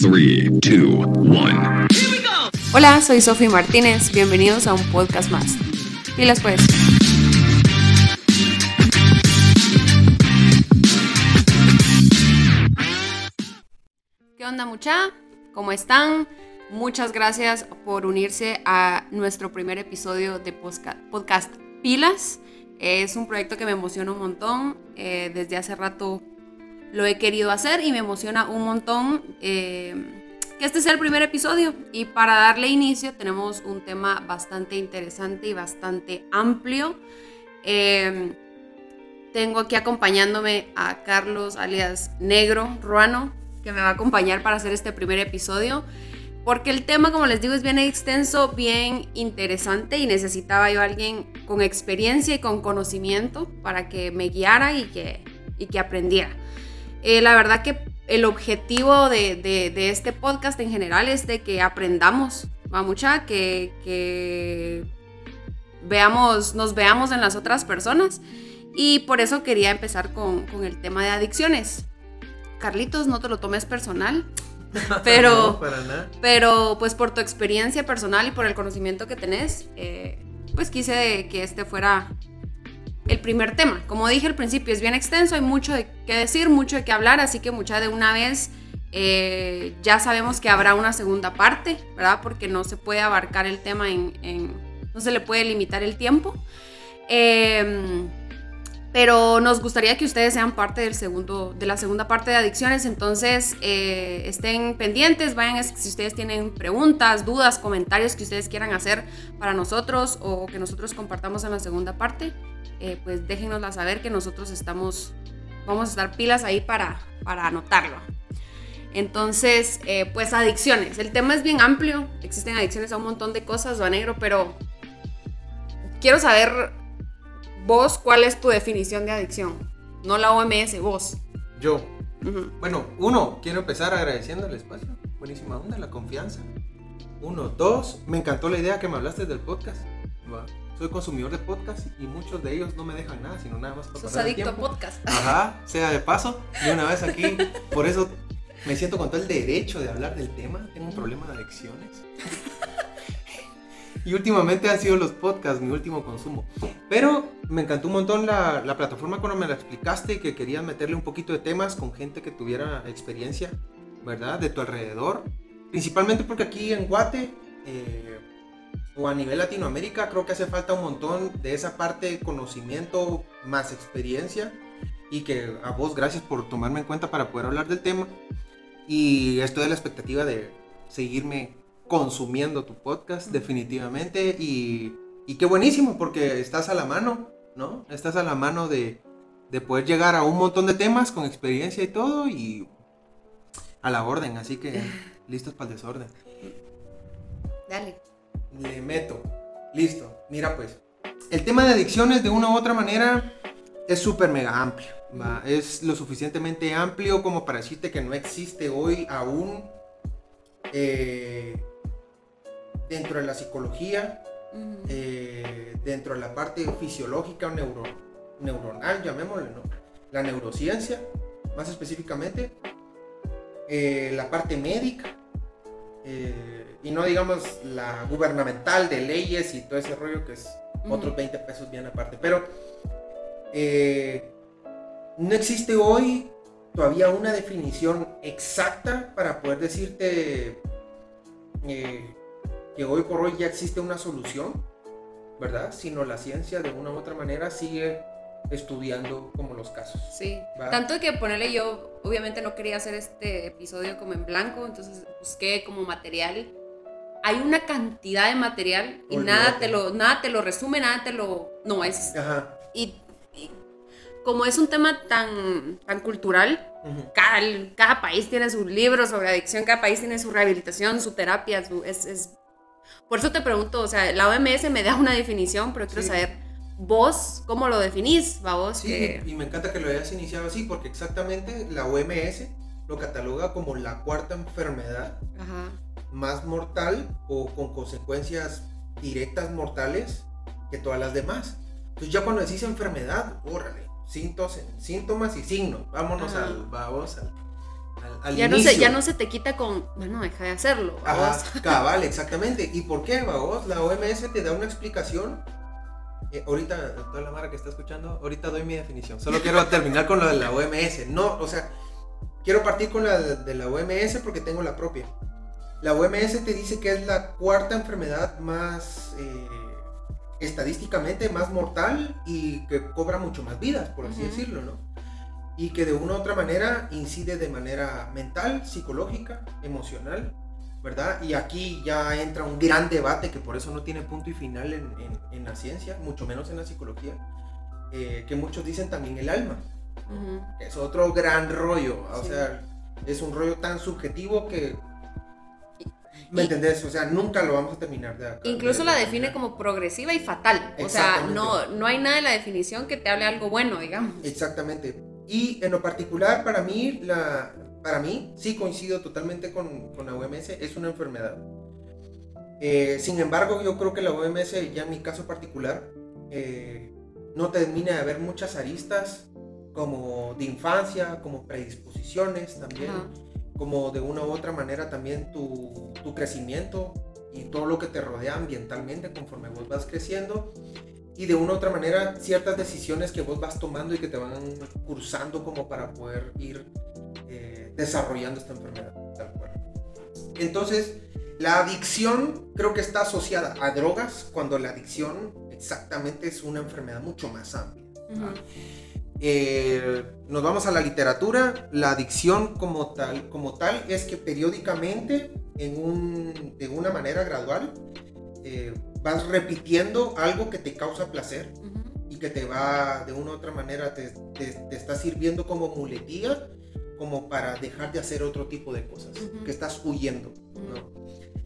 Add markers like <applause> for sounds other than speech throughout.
3, 2, 1. Hola, soy Sofía Martínez. Bienvenidos a un podcast más. Pilas pues. ¿Qué onda mucha? ¿Cómo están? Muchas gracias por unirse a nuestro primer episodio de podcast Pilas. Es un proyecto que me emociona un montón. Eh, desde hace rato lo he querido hacer y me emociona un montón eh, que este sea el primer episodio. Y para darle inicio tenemos un tema bastante interesante y bastante amplio. Eh, tengo aquí acompañándome a Carlos alias Negro Ruano, que me va a acompañar para hacer este primer episodio. Porque el tema, como les digo, es bien extenso, bien interesante y necesitaba yo a alguien con experiencia y con conocimiento para que me guiara y que, y que aprendiera. Eh, la verdad que el objetivo de, de, este podcast en general es de que aprendamos, va mucha, que, que veamos, nos veamos en las otras personas. Y por eso quería empezar con, con el tema de adicciones. Carlitos, no te lo tomes personal, <laughs> pero, pero pues por tu experiencia personal y por el conocimiento que tenés, eh, pues quise que este fuera el primer tema. Como dije al principio, es bien extenso, hay mucho de qué decir, mucho de qué hablar, así que mucha de una vez eh, ya sabemos que habrá una segunda parte, ¿verdad? Porque no se puede abarcar el tema en, no se le puede limitar el tiempo. Em, pero nos gustaría que ustedes sean parte del segundo, de la segunda parte de adicciones, entonces eh, estén pendientes, vayan si ustedes tienen preguntas, dudas, comentarios que ustedes quieran hacer para nosotros o que nosotros compartamos en la segunda parte, eh, pues déjenosla saber que nosotros estamos, vamos a estar pilas ahí para, para anotarlo. Entonces, eh, pues adicciones. El tema es bien amplio. Existen adicciones a un montón de cosas, va negro, pero quiero saber vos cuál es tu definición de adicción. No la OMS, vos. Yo. Bueno, uno, quiero empezar agradeciendo el espacio. Buenísima onda, la confianza. Uno, dos, me encantó la idea que me hablaste del podcast. Va soy consumidor de podcast y muchos de ellos no me dejan nada, sino nada más para Sos adicto a podcast. Ajá, sea de paso, de una vez aquí, por eso me siento con todo el derecho de hablar del tema. Tengo un problema de adicciones. <laughs> y últimamente han sido los podcasts mi último consumo. Pero me encantó un montón la, la plataforma cuando me la explicaste, que querías meterle un poquito de temas con gente que tuviera experiencia, ¿verdad? De tu alrededor. Principalmente porque aquí en Guate... Eh, o a nivel Latinoamérica, creo que hace falta un montón de esa parte de conocimiento más experiencia. Y que a vos gracias por tomarme en cuenta para poder hablar del tema. Y estoy a la expectativa de seguirme consumiendo tu podcast definitivamente. Y, y qué buenísimo porque estás a la mano, ¿no? Estás a la mano de, de poder llegar a un montón de temas con experiencia y todo y a la orden, así que <laughs> listos para el desorden. Dale le meto. Listo. Mira pues. El tema de adicciones de una u otra manera es súper mega amplio. Es lo suficientemente amplio como para decirte que no existe hoy aún eh, dentro de la psicología, eh, dentro de la parte fisiológica o neuro, neuronal, llamémosle, ¿no? La neurociencia, más específicamente, eh, la parte médica, y no digamos la gubernamental de leyes y todo ese rollo que es otros 20 pesos bien aparte. Pero eh, no existe hoy todavía una definición exacta para poder decirte eh, que hoy por hoy ya existe una solución, ¿verdad? Sino la ciencia de una u otra manera sigue estudiando como los casos. Sí. Tanto que ponerle yo, obviamente no quería hacer este episodio como en blanco, entonces busqué como material hay una cantidad de material y nada te, lo, nada te lo resume, nada te lo... No, es... Ajá. Y, como es un tema tan, tan cultural, cada, cada, país tiene su libro sobre adicción, cada país tiene su rehabilitación, su terapia, su, es, es... Por eso te pregunto, o sea, la OMS me da una definición, pero quiero saber, vos, ¿cómo lo definís? ¿Va vos? Sí, y me encanta que lo hayas iniciado así, porque exactamente la OMS lo cataloga como la cuarta enfermedad Ajá más mortal o con consecuencias directas mortales que todas las demás. Entonces ya cuando decís enfermedad, órale, síntomas, síntomas y signos, vámonos al, vamos al, Ya no, se, ya no se te quita con, bueno, deja de hacerlo. Ajá, <laughs> cabal, exactamente. ¿Y por qué, vos? La OMS te da una explicación. Eh, ahorita, toda la mara que está escuchando, ahorita doy mi definición. Solo quiero <laughs> terminar con lo de la OMS. No, o sea, quiero partir con la de, de la OMS porque tengo la propia. La OMS te dice que es la cuarta enfermedad más, eh, estadísticamente más mortal y que cobra mucho más vidas, por así decirlo, ¿no? Y que de una u otra manera incide de manera mental, psicológica, emocional, ¿verdad? Y aquí ya entra un gran debate que por eso no tiene punto y final en, en- en la ciencia, mucho menos en la psicología, eh, que muchos dicen también el alma, es otro gran rollo, o sea, es un rollo tan subjetivo que... ¿Me Y- entendés? O sea, nunca lo vamos a terminar de acá. Incluso de- la de define como progresiva y fatal. O sea, no, no hay nada en la definición que te hable algo bueno, digamos. Exactamente. Y en lo particular, para mí, la, para mí, sí coincido totalmente con, con la OMS, es una enfermedad. Eh, sin embargo, yo creo que la OMS, ya en mi caso particular, eh, no termina de haber muchas aristas como de infancia, como predisposiciones también. Como de una u otra manera también tu, crecimiento y todo lo que te rodea ambientalmente conforme vos vas creciendo y de una u otra manera ciertas decisiones que vos vas tomando y que te van cursando como para poder ir eh, desarrollando esta enfermedad. Entonces, la adicción creo que está asociada a drogas cuando la adicción exactamente es una enfermedad mucho más amplia. Eh, nos vamos a la literatura. La adicción como tal, como tal es que periódicamente, en un, de una manera gradual, eh, vas repitiendo algo que te causa placer y que te va, de una u otra manera, te, te- te está sirviendo como muletilla, como para dejar de hacer otro tipo de cosas, que estás huyendo, ¿no?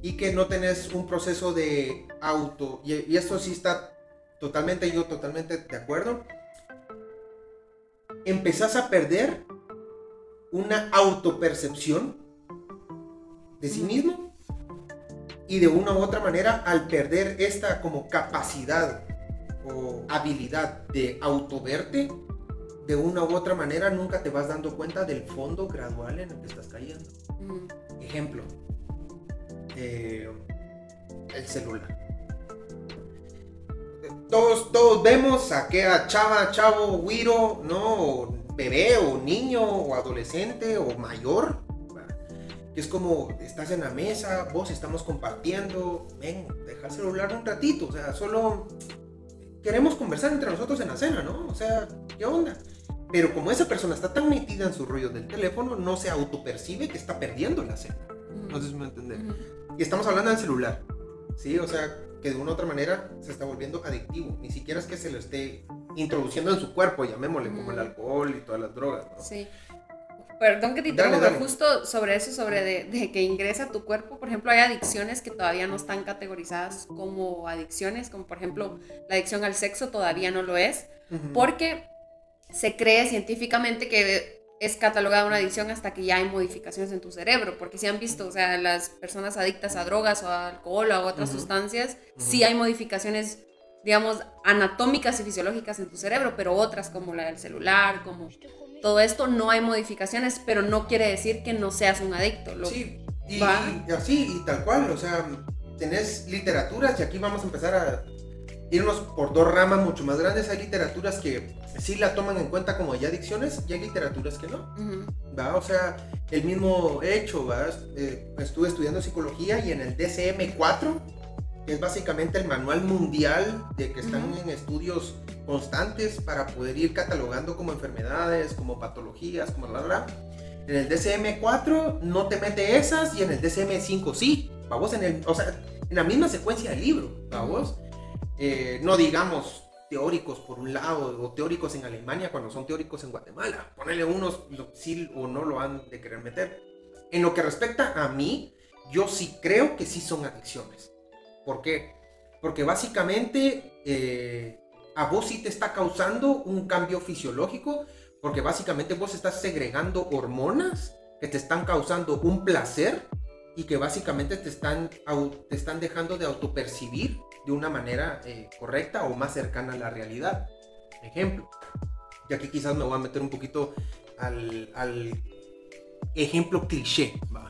Y que no tenés un proceso de auto, y, y esto sí está totalmente, yo totalmente de acuerdo, empezás a perder una autopercepción de sí mismo y de una u otra manera al perder esta como capacidad o habilidad de autoverte, de una u otra manera nunca te vas dando cuenta del fondo gradual en el que estás cayendo. Ejemplo, eh, el celular. Todos, todos vemos a aquella chava, chavo, güiro, ¿no? O bebé, o niño, o adolescente, o mayor. Que es como, estás en la mesa, vos estamos compartiendo, ven, deja el celular un ratito, o sea, solo queremos conversar entre nosotros en la cena, ¿no? O sea, ¿qué onda? Pero como esa persona está tan metida en su rollo del teléfono, no se autopercibe que está perdiendo la cena. No sé si me entienden. Ujú. Y estamos hablando del celular, ¿sí? O sea, que de una u otra manera se está volviendo adictivo. Ni siquiera es que se lo esté introduciendo en su cuerpo, llamémosle, como el Mm. alcohol y todas las drogas, ¿no? Sí. Perdón que te interrumpa, justo sobre eso, sobre de, de que ingresa a tu cuerpo, por ejemplo, hay adicciones que todavía no están categorizadas como adicciones, como por ejemplo la adicción al sexo todavía no lo es, porque se cree científicamente que es catalogada una adicción hasta que ya hay modificaciones en tu cerebro, porque si han visto, o sea, las personas adictas a drogas o a alcohol o a otras sustancias, Ujú. sí hay modificaciones, digamos, anatómicas y fisiológicas en tu cerebro, pero otras como la del celular, como todo esto, no hay modificaciones, pero no quiere decir que no seas un adicto. Lo- Sí, y así, y tal cual, o sea, tenés literaturas y aquí vamos a empezar a irnos por dos ramas mucho más grandes. Hay literaturas que sí la toman en cuenta como ya adicciones y hay literaturas que no. Ujú, ¿va? O sea, el mismo hecho, ¿va? Eh, estuve estudiando psicología y en el DCM4, que es básicamente el manual mundial de que están Ujú. en estudios constantes para poder ir catalogando como enfermedades, como patologías, como la bla. En el DCM4 no te mete esas y en el DCM5 sí. Vamos en el, o sea, en la misma secuencia del libro, vamos. Eh, no digamos teóricos por un lado o teóricos en Alemania cuando son teóricos en Guatemala. Ponerle unos sí o no lo han de querer meter. En lo que respecta a mí, yo sí creo que sí son adicciones. ¿Por qué? Porque básicamente eh, a vos sí te está causando un cambio fisiológico, porque básicamente vos estás segregando hormonas que te están causando un placer y que básicamente te están, te están dejando de autopercibir de una manera eh, correcta o más cercana a la realidad. Ejemplo, y aquí quizás me voy a meter un poquito al, al, ejemplo cliché, ¿va?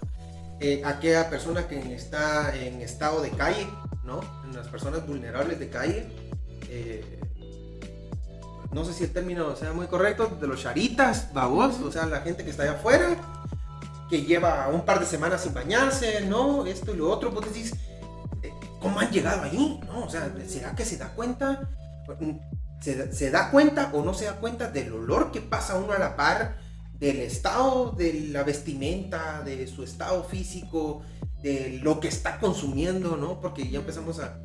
Eh, aquella persona que está en estado de calle, ¿no? En las personas vulnerables de calle. eh, no sé si el término sea muy correcto, de los charitas, babos, o sea, la gente que está allá afuera, que lleva un par de semanas sin bañarse, ¿no? Esto y lo otro, vos decís, ¿cómo han llegado ahí? ¿No? O sea, ¿será que se da cuenta? ¿Se, se da cuenta o no se da cuenta del olor que pasa uno a la par, del estado de la vestimenta, de su estado físico, de lo que está consumiendo, ¿no? Porque ya empezamos a...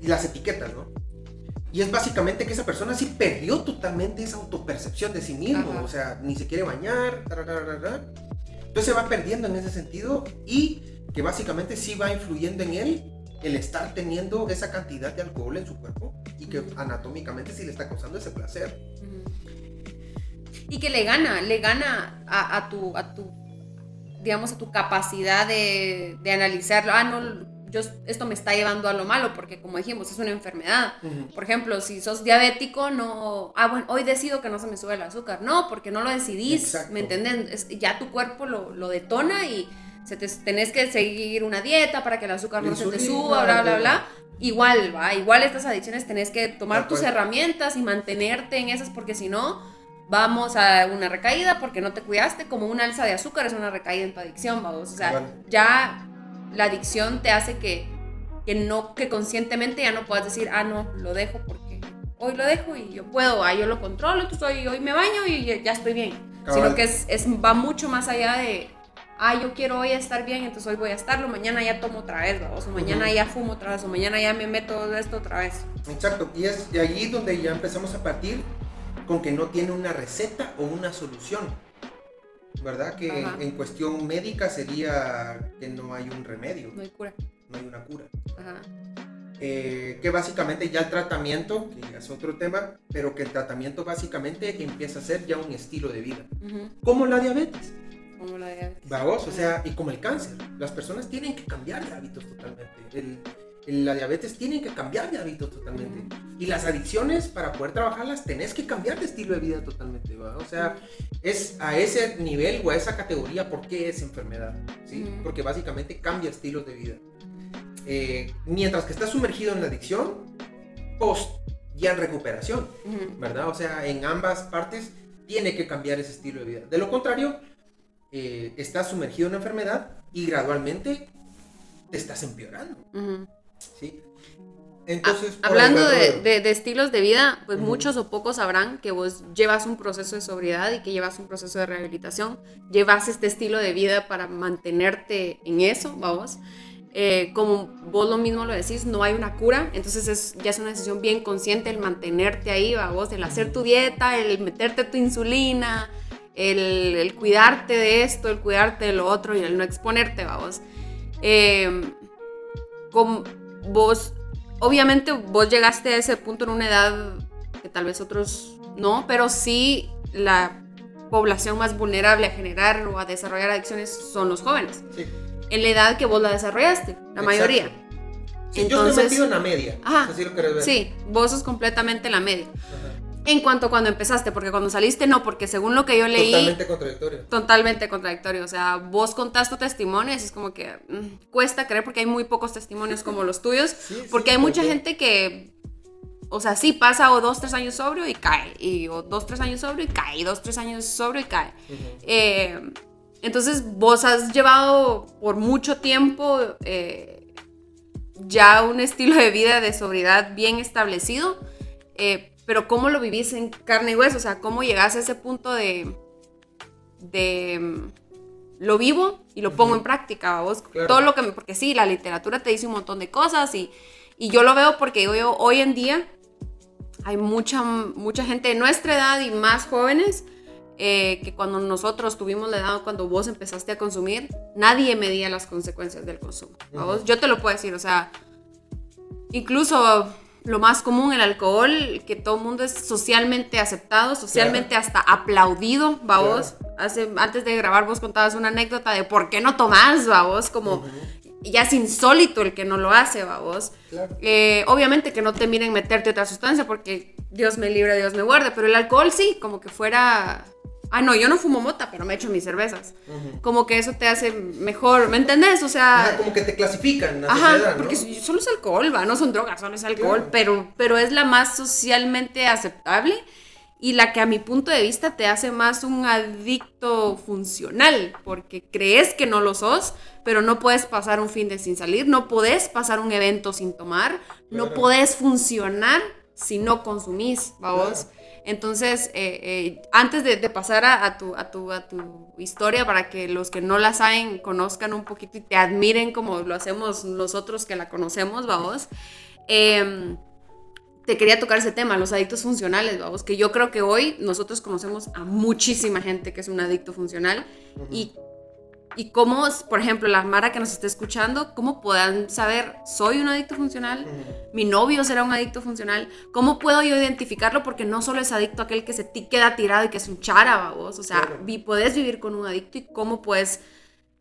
Las etiquetas, ¿no? Y es básicamente que esa persona sí perdió totalmente esa autopercepción de sí mismo. Ajá. O sea, ni se quiere bañar. tarararara. Entonces se va perdiendo en ese sentido y que básicamente sí va influyendo en él el estar teniendo esa cantidad de alcohol en su cuerpo y que anatómicamente sí le está causando ese placer. Y que le gana, le gana a, a tu, a tu, digamos, a tu capacidad de, de analizarlo. Ah, no, yo, esto me está llevando a lo malo, porque como dijimos, es una enfermedad. Por ejemplo, si sos diabético, no, ah, bueno, hoy decido que no se me sube el azúcar. No, porque no lo decidís, Exacto. ¿me entienden? Es- ya tu cuerpo lo, lo detona y se te, tenés que seguir una dieta para que el azúcar no se te insulina, suba, bla, bla, bla. bla. Igual, va, igual estas adicciones tenés que tomar tus herramientas y mantenerte en esas, porque si no, vamos a una recaída porque no te cuidaste, como una alza de azúcar es una recaída en tu adicción, vamos. O sea, ya la adicción te hace que, que no, que conscientemente ya no puedas decir, ah, no, lo dejo porque hoy lo dejo y yo puedo, ah, yo lo controlo, entonces hoy, hoy me baño y ya, ya estoy bien. Cabal. Sino que es, es, va mucho más allá de, ah, yo quiero hoy estar bien, entonces hoy voy a estarlo, mañana ya tomo otra vez, vamos, o mañana Ujú. ya fumo otra vez, o mañana ya me meto esto otra vez. Exacto, y es de allí donde ya empezamos a partir con que no tiene una receta o una solución. ¿Verdad? Que Ajá. en cuestión médica sería que no hay un remedio, No hay cura. no hay una cura. Ajá. Eh, que básicamente ya el tratamiento, que es otro tema, pero que el tratamiento básicamente empieza a ser ya un estilo de vida. Ujú. Como la diabetes, Como la diabetes. vamos, o sea, y como el cáncer. Las personas tienen que cambiar de hábitos totalmente. El- el- la diabetes tienen que cambiar de hábitos totalmente. Y las adicciones, para poder trabajarlas, tenés que cambiar de estilo de vida totalmente, ¿va? O sea, es a ese nivel o a esa categoría por qué es enfermedad, ¿sí? Ujú. Porque básicamente cambia estilos de vida. Eh, mientras que estás sumergido en la adicción, post ya en recuperación, Ujú. ¿verdad? O sea, en ambas partes tiene que cambiar ese estilo de vida. De lo contrario, eh, estás sumergido en la enfermedad y gradualmente te estás empeorando, Ujú. ¿sí? Entonces, por Hablando el de, de- de estilos de vida, pues Ujú. muchos o pocos sabrán que vos llevas un proceso de sobriedad y que llevas un proceso de rehabilitación, llevas este estilo de vida para mantenerte en eso, vamos. Eh, como vos lo mismo lo decís, no hay una cura, entonces es, ya es una decisión bien consciente el mantenerte ahí, vos, el hacer tu dieta, el meterte tu insulina, el, el cuidarte de esto, el cuidarte de lo otro y el no exponerte, vamos. Eh, com- vos, obviamente vos llegaste a ese punto en una edad que tal vez otros no, pero sí la población más vulnerable a generar o a desarrollar adicciones son los jóvenes. Sí. En la edad que vos la desarrollaste, la Exacto. mayoría. Sí, yo estoy metido en la media. Ajá. Así lo querés ver. Sí, vos sos completamente la media. Ajá. En cuanto a cuando empezaste, porque cuando saliste no, porque según lo que yo leí, Totalmente contradictorio. totalmente contradictorio. O sea, vos contás tu testimonio y es como que mm, cuesta creer porque hay muy pocos testimonios como los tuyos. <laughs> Sí, porque sí, hay mucha porque- gente que, o sea, sí pasa o dos, tres años sobrio y cae. Y o dos, tres años sobrio y cae. Y dos, tres años sobrio y cae. Eh, entonces, vos has llevado por mucho tiempo eh, ya un estilo de vida de sobriedad bien establecido. Eh, pero ¿cómo lo vivís en carne y hueso? O sea, ¿cómo llegás a ese punto de... de mm, lo vivo y lo pongo Ujú. en práctica, vos. Claro. Todo lo que... me- porque sí, la literatura te dice un montón de cosas y, y yo lo veo porque yo, yo hoy en día hay mucha, mucha gente de nuestra edad y más jóvenes eh, que cuando nosotros tuvimos la edad, cuando vos empezaste a consumir, nadie medía las consecuencias del consumo. ¿va vos? Ujú. Yo te lo puedo decir, o sea, incluso lo más común, el alcohol, que todo el mundo es socialmente aceptado, socialmente hasta aplaudido, ¿va Claro. vos? Hace, antes de grabar vos contabas una anécdota de por qué no tomás, ¿va vos? Como ya es insólito el que no lo hace, ¿va vos? Claro. Eh, obviamente que no te miren meterte otra sustancia porque Dios me libre, Dios me guarde, pero el alcohol sí, como que fuera ah, no, yo no fumo mota, pero me echo mis cervezas. Como que eso te hace mejor, ¿me entendés? O sea, Ajá, como que te clasifican la Ajá, sociedad, ¿no? porque solo es alcohol, va, no son drogas, solo es alcohol, Claro. pero, pero es la más socialmente aceptable y la que a mi punto de vista te hace más un adicto funcional, porque crees que no lo sos, pero no puedes pasar un fin de sin salir, no podés pasar un evento sin tomar, no podés funcionar si no consumís, ¿va vos? Entonces, eh, eh, antes de, de pasar a, a tu, a, tu, a tu historia, para que los que no la saben conozcan un poquito y te admiren como lo hacemos nosotros que la conocemos, vamos, em, te quería tocar ese tema, los adictos funcionales, vamos, que yo creo que hoy nosotros conocemos a muchísima gente que es un adicto funcional y, y cómo, por ejemplo, la Mara que nos está escuchando, cómo puedan saber, soy un adicto funcional, mi novio será un adicto funcional. ¿Cómo puedo yo identificarlo? Porque no solo es adicto aquel que se ti queda tirado y que es un chara, vos. O sea, Claro. vi- podés vivir con un adicto y cómo puedes.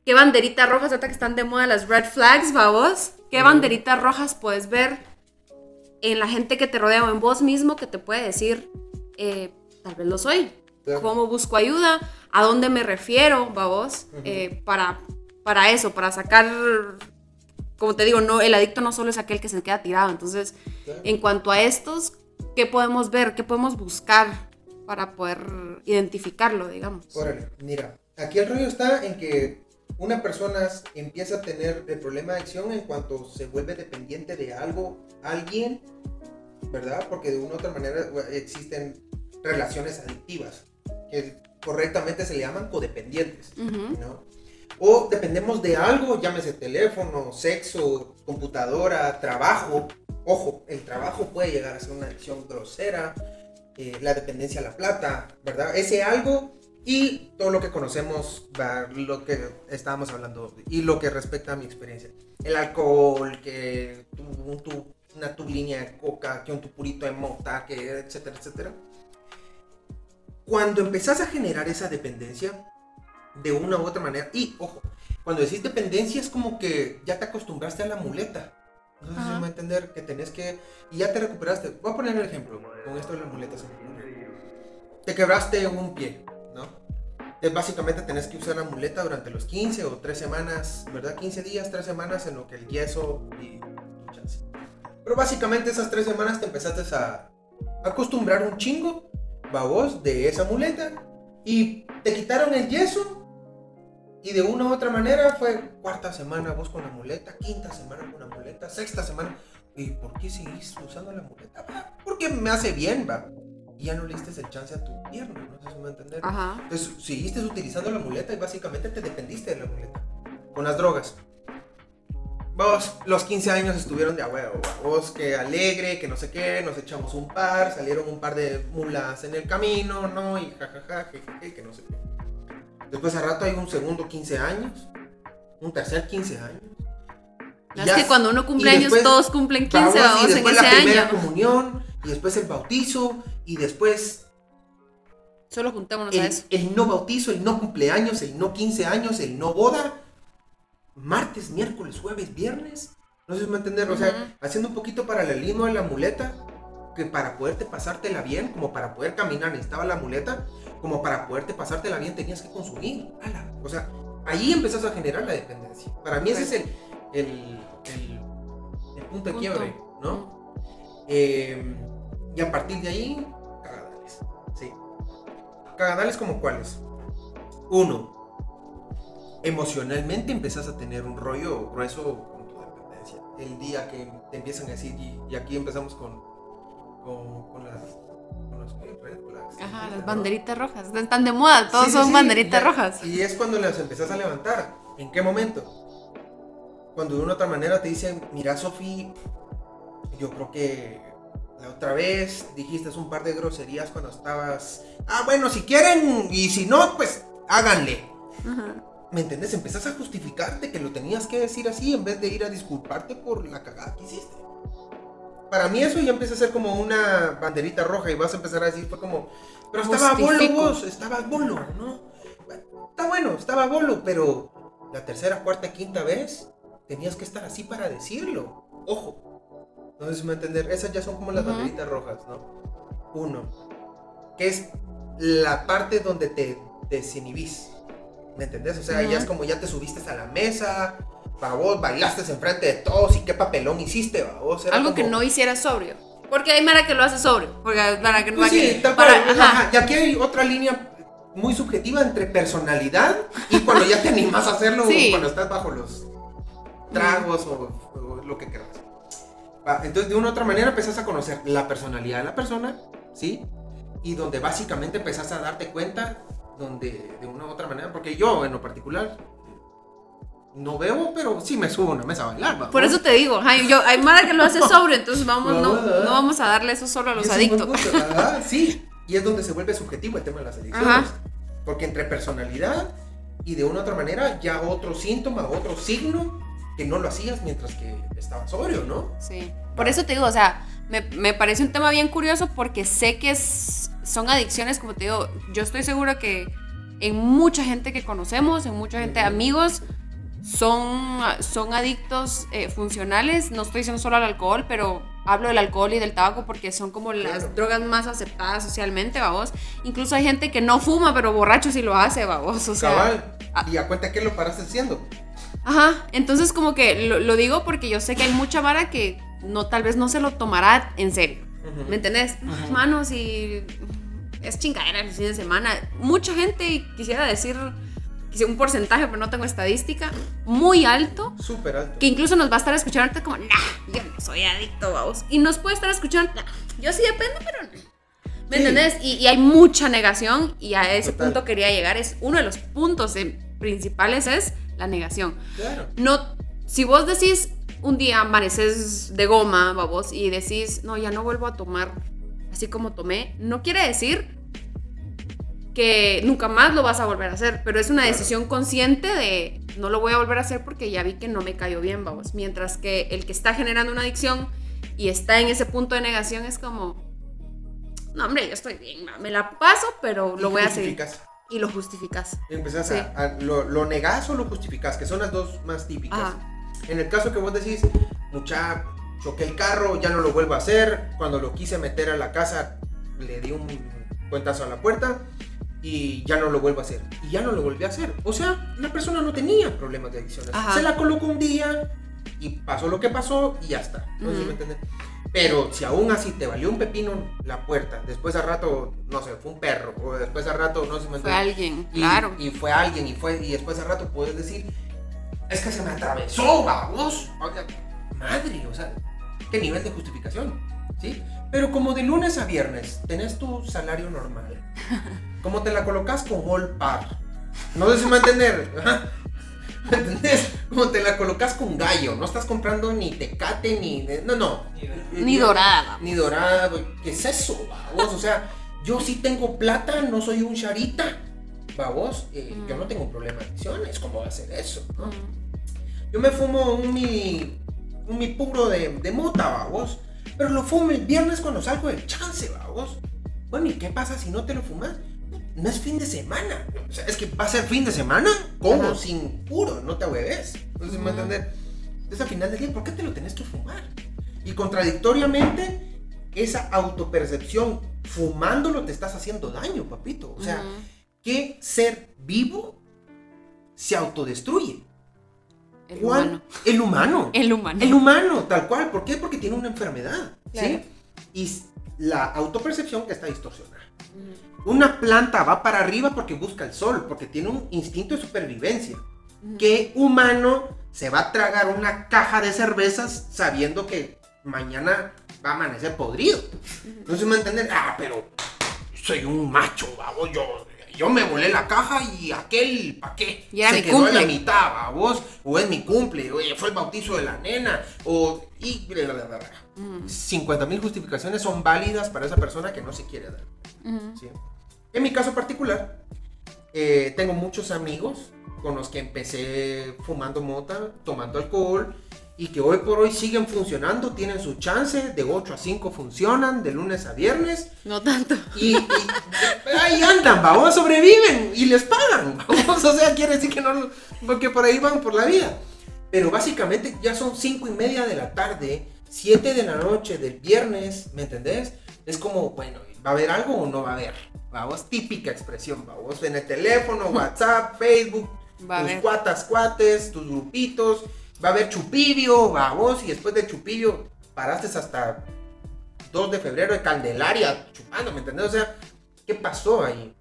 ¿Qué banderitas rojas, ahorita que están de moda las red flags, vos? ¿Qué banderitas rojas puedes ver en la gente que te rodea o en vos mismo que te puede decir, eh, tal vez lo soy? ¿Cómo busco ayuda? ¿A dónde me refiero? Ujú. Eh, para, para eso, para sacar. Como te digo, no, el adicto no solo es aquel que se queda tirado. Entonces, Claro. en cuanto a estos, ¿qué podemos ver? ¿Qué podemos buscar para poder identificarlo, digamos? Órale, mira, aquí el rollo está en que una persona empieza a tener el problema de adicción en cuanto se vuelve dependiente de algo, alguien, ¿verdad? Porque de una u otra manera bueno, existen relaciones adictivas, que correctamente se le llaman codependientes, Ujú. ¿no? O dependemos de algo, llámese teléfono, sexo, computadora, trabajo. Ojo, el trabajo puede llegar a ser una adicción grosera, eh, la dependencia a la plata, ¿verdad? Ese algo y todo lo que conocemos, lo que estábamos hablando y lo que respecta a mi experiencia. El alcohol, que tu, tu- una tu línea de coca, que un tu purito de mota, que etcétera, etcétera. Cuando empezás a generar esa dependencia, de una u otra manera, y ojo, cuando decís dependencia es como que ya te acostumbraste a la muleta. No sé si me a entender que tenés que. Y ya te recuperaste. Voy a poner el ejemplo con esto de la muleta. se me ocurre. Te quebraste un pie, ¿no? Entonces, básicamente tenés que usar la muleta durante los 15 o 3 semanas, ¿verdad? 15 días, 3 semanas en lo que el yeso y. y chance. Pero básicamente esas 3 semanas te empezaste a acostumbrar un chingo, babos, de esa muleta. Y te quitaron el yeso. Y de una u otra manera fue cuarta semana vos con la muleta, quinta semana con la muleta, sexta semana. ¿Y por qué seguís usando la muleta? Va, Porque me hace bien, va. Y ya no le diste el chance a tu pierna, no sé si me va a entender. Ajá. Entonces seguiste utilizando la muleta y básicamente te dependiste de la muleta. Con las drogas. Vos, los 15 años estuvieron de a huevo. Vos, que alegre, que no sé qué, nos echamos un par, salieron un par de mulas en el camino, ¿no? Y jajaja, jejeje, que no sé qué. Después a rato hay un segundo 15 años, un tercer 15 años. Y Es ya- que cuando uno cumple y años, después- todos cumplen 15, Vamos, y vamos, en después ese la primera año. comunión, y después el bautizo, y después Solo juntémonos a el, eso. el no bautizo, el no cumpleaños, el no 15 años, el no boda, martes, miércoles, jueves, viernes. No sé si me va a entender, o sea, haciendo un poquito paralelismo de la muleta, que para poderte pasártela bien, como para poder caminar necesitaba la muleta, como para poderte pasártela bien tenías que consumir. Ala. O sea, ahí empezás a generar la dependencia. Para mí ese es el, el, el- el punto de quiebre, ¿no? Eh, y a partir de ahí, cagadales. Sí. Cagadales como cuáles. Uno, emocionalmente empezás a tener un rollo grueso con tu dependencia. El día que te empiezan a decir, y, y aquí empezamos con, con, con las. Ajá, las banderitas rojas. Están de moda, todos Sí, sí, son sí, banderitas ya- rojas. Y es cuando las empezás a levantar. ¿En qué momento? Cuando de una u otra manera te dicen, mira Sofi, yo creo que la otra vez dijiste un par de groserías cuando estabas... Ah, bueno, si quieren y si no, pues háganle. Ajá. ¿Me entiendes? Empezás a justificarte que lo tenías que decir así en vez de ir a disculparte por la cagada que hiciste. Para mí eso ya empieza a ser como una banderita roja y vas a empezar a decir, fue como, pero estaba bolo Justifico. vos, estaba bolo, ¿no? Está bueno, estaba bolo, pero la tercera, cuarta, quinta vez tenías que estar así para decirlo. Ojo. No sé si me entender. Esas ya son como las banderitas rojas, ¿no? Uno. Que es la parte donde te desinhibís. ¿Me entendés? O sea, ya es como ya te subiste a la mesa, para vos bailaste enfrente de todos y qué papelón hiciste, vos. Era Algo que como- no hicieras sobrio. Porque hay Mara que lo hace sobrio. Porque para que no Pues para sí, que- tal para- cual. ajá. Ajá. Y aquí hay otra línea muy subjetiva entre personalidad y cuando ya te animas a hacerlo, Sí. cuando estás bajo los tragos o, o lo que quieras. Entonces, de una u otra manera empezás a conocer la personalidad de la persona, ¿sí? Y donde básicamente empezás a darte cuenta, donde de una u otra manera, porque yo en lo particular no bebo, pero sí me subo a una mesa a bailar. Por eso te digo, ajá, yo, hay Mara que lo hace <laughs> sobrio, entonces vamos, no, No, vamos a darle eso solo a los adictos. <laughs> sí, y es donde se vuelve subjetivo el tema de las adicciones. Ajá. Porque entre personalidad y de una u otra manera ya otro síntoma, otro signo que no lo hacías mientras que estabas sobrio, ¿no? Sí. Por eso te digo, o sea, me, me parece un tema bien curioso porque sé que es- son adicciones, como te digo, yo estoy segura que en mucha gente que conocemos, en mucha gente, amigos, son, son adictos eh, funcionales. No estoy diciendo solo al alcohol, pero hablo del alcohol y del tabaco porque son como las Claro. drogas más aceptadas socialmente, vamos. Incluso hay gente que no fuma, pero borracho sí lo hace, vamos. O sea, Cabal. ah. Y a cuenta que lo paraste haciendo. Ajá, entonces como que lo, lo digo porque yo sé que hay mucha vara que no, tal vez no se lo tomará en serio. ¿Me entendés? Manos y es chingadera el fin de semana. Mucha gente, y quisiera decir un porcentaje, pero no tengo estadística, muy alto, Súper alto. que incluso nos va a estar escuchando ahorita como, nah, yo no soy adicto, vamos. Y nos puede estar escuchando, "Nah, yo sí dependo, pero no. ¿Me Sí. entendés? Y, y hay mucha negación y a ese Total. punto quería llegar. Es uno de los puntos eh, principales es la negación Claro. no, si vos decís un día amaneces de goma, babos, y decís, no, ya no vuelvo a tomar así como tomé, no quiere decir que nunca más lo vas a volver a hacer, pero es una Claro. decisión consciente de no lo voy a volver a hacer porque ya vi que no me cayó bien, babos. Mientras que el que está generando una adicción y está en ese punto de negación es como, no, hombre, yo estoy bien, me la paso, pero lo voy a seguir. Y lo justificas. Empezás Sí. a, a- lo, lo negás o lo justificás, que son las dos más típicas. Ajá. En el caso que vos decís, mucha, choqué el carro, ya no lo vuelvo a hacer. Cuando lo quise meter a la casa, le di un cuentazo a la puerta y ya no lo vuelvo a hacer. Y ya no lo volví a hacer. O sea, la persona no tenía problemas de adicciones. Ajá. Se la colocó un día y pasó lo que pasó y ya está. No sé si Ujú. me. Pero si aún así te valió un pepino la puerta, después a rato, no sé, fue un perro, o después a rato, no sé me Fue alguien, Y- claro. Y fue alguien, y fue, y después al rato puedes decir, es que se me atravesó, vamos. Madre, o sea, qué nivel de justificación, ¿sí? Pero como de lunes a viernes tenés tu salario normal, <laughs> como te la colocas con All Par, no sé si me ¿me <laughs> entendés? Como te la colocas con gallo, no estás comprando ni tecate, ni, no, no. Ni dorada. Ni dorada, güey. ¿Qué es eso, babos? O sea, yo sí tengo plata, no soy un charita. Babos, eh, Mm. yo no tengo un problema de adicciones. ¿Cómo va a ser eso? no? Mm. Yo me fumo un mi, un mi puro de, de mota, babos. Pero lo fumo el viernes cuando salgo del chance, babos. Bueno, ¿y qué pasa si no te lo fumas? No es fin de semana. O sea, es que va a ser fin de semana. ¿Cómo? Sin puro, no te sé si me Ujú. entender. Entonces, al final del día, ¿por qué te lo tenés que fumar? Y contradictoriamente, esa autopercepción, fumándolo, te estás haciendo daño, papito. O sea, Ujú. ¿qué ser vivo se autodestruye? El ¿Cuál? humano. El humano. <laughs> El humano. El humano, tal cual. ¿Por qué? Porque tiene una enfermedad. Claro. ¿sí? Y la autopercepción está distorsionada. Ujú. Una planta va para arriba porque busca el sol, porque tiene un instinto de supervivencia. ¿Qué humano se va a tragar una caja de cervezas sabiendo que mañana va a amanecer podrido? No se me va a entender. Ah, pero soy un macho, vamos, yo, yo me volé la caja y aquel, ¿pa' qué? Y era se quedó en la mitad, vamos, o es mi cumple, oye, fue el bautizo de la nena, o... y... bla, bla, bla, bla. Ujú. 50 mil justificaciones son válidas para esa persona que no se quiere dar. ¿sí? En mi caso particular, eh, tengo muchos amigos con los que empecé fumando mota, tomando alcohol, y que hoy por hoy siguen funcionando, tienen su chance, de 8 a 5 funcionan, de lunes a viernes, No tanto. y, y- ahí andan, vamos, sobreviven y les pagan, <laughs> vamos, o sea, quiere decir que no, porque por ahí van por la vida. Pero básicamente ya son 5 y media de la tarde, 7 de la noche del viernes, ¿me entendés? Es como, bueno, ¿Va a haber algo o no va a haber? Vamos, típica expresión, vamos, en el teléfono, WhatsApp, <laughs> Facebook, Va tus cuatas, cuates, tus grupitos, va a haber chupillo, vamos, y después de chupillo paraste hasta 2 de febrero de Candelaria chupando, ¿me entendés? O sea, ¿qué pasó ahí?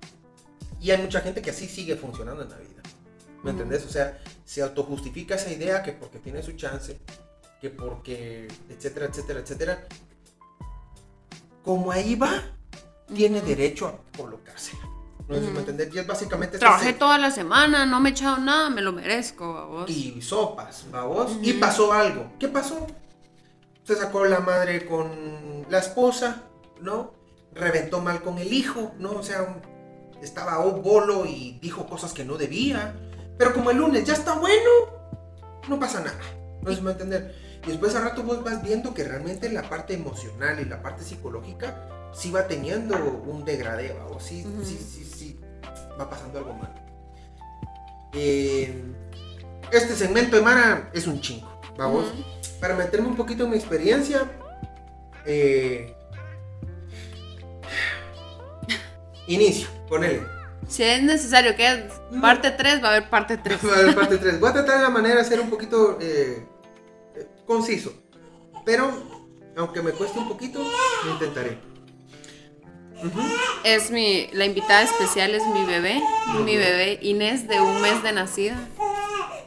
Y hay mucha gente que así sigue funcionando en la vida, ¿me entendés? O sea, se autojustifica esa idea que porque tiene su chance, que porque, etcétera, etcétera, etcétera. Como ahí va, tiene derecho a colocársela. No sé si me entendés. Y es básicamente... Trabajé toda la semana, no me he echado nada, me lo merezco, babos. y sopas, babos. Y Ujú. pasó algo. ¿Qué pasó? Se sacó la madre con la esposa, ¿no? Reventó mal con el hijo, ¿no? O sea, estaba oh, bolo y dijo cosas que no debía. Pero como el lunes ya está bueno, no pasa nada. No sé si me entender. Y después al rato vos vas viendo que realmente la parte emocional y la parte psicológica sí va teniendo un degradé, o sí, Ujú. sí, sí, sí, va pasando algo mal. Eh, este segmento de Mara es un chingo, vamos. Para meterme un poquito en mi experiencia, eh, <sighs> inicio, ponele. Si es necesario que parte 3, va a haber parte <laughs> 3. Va a haber parte 3. Voy a tratar de la manera de ser un poquito eh, eh, conciso. Pero, aunque me cueste un poquito, lo intentaré. Es mi, la invitada especial es mi bebé, mi bebé Inés de un mes de nacida.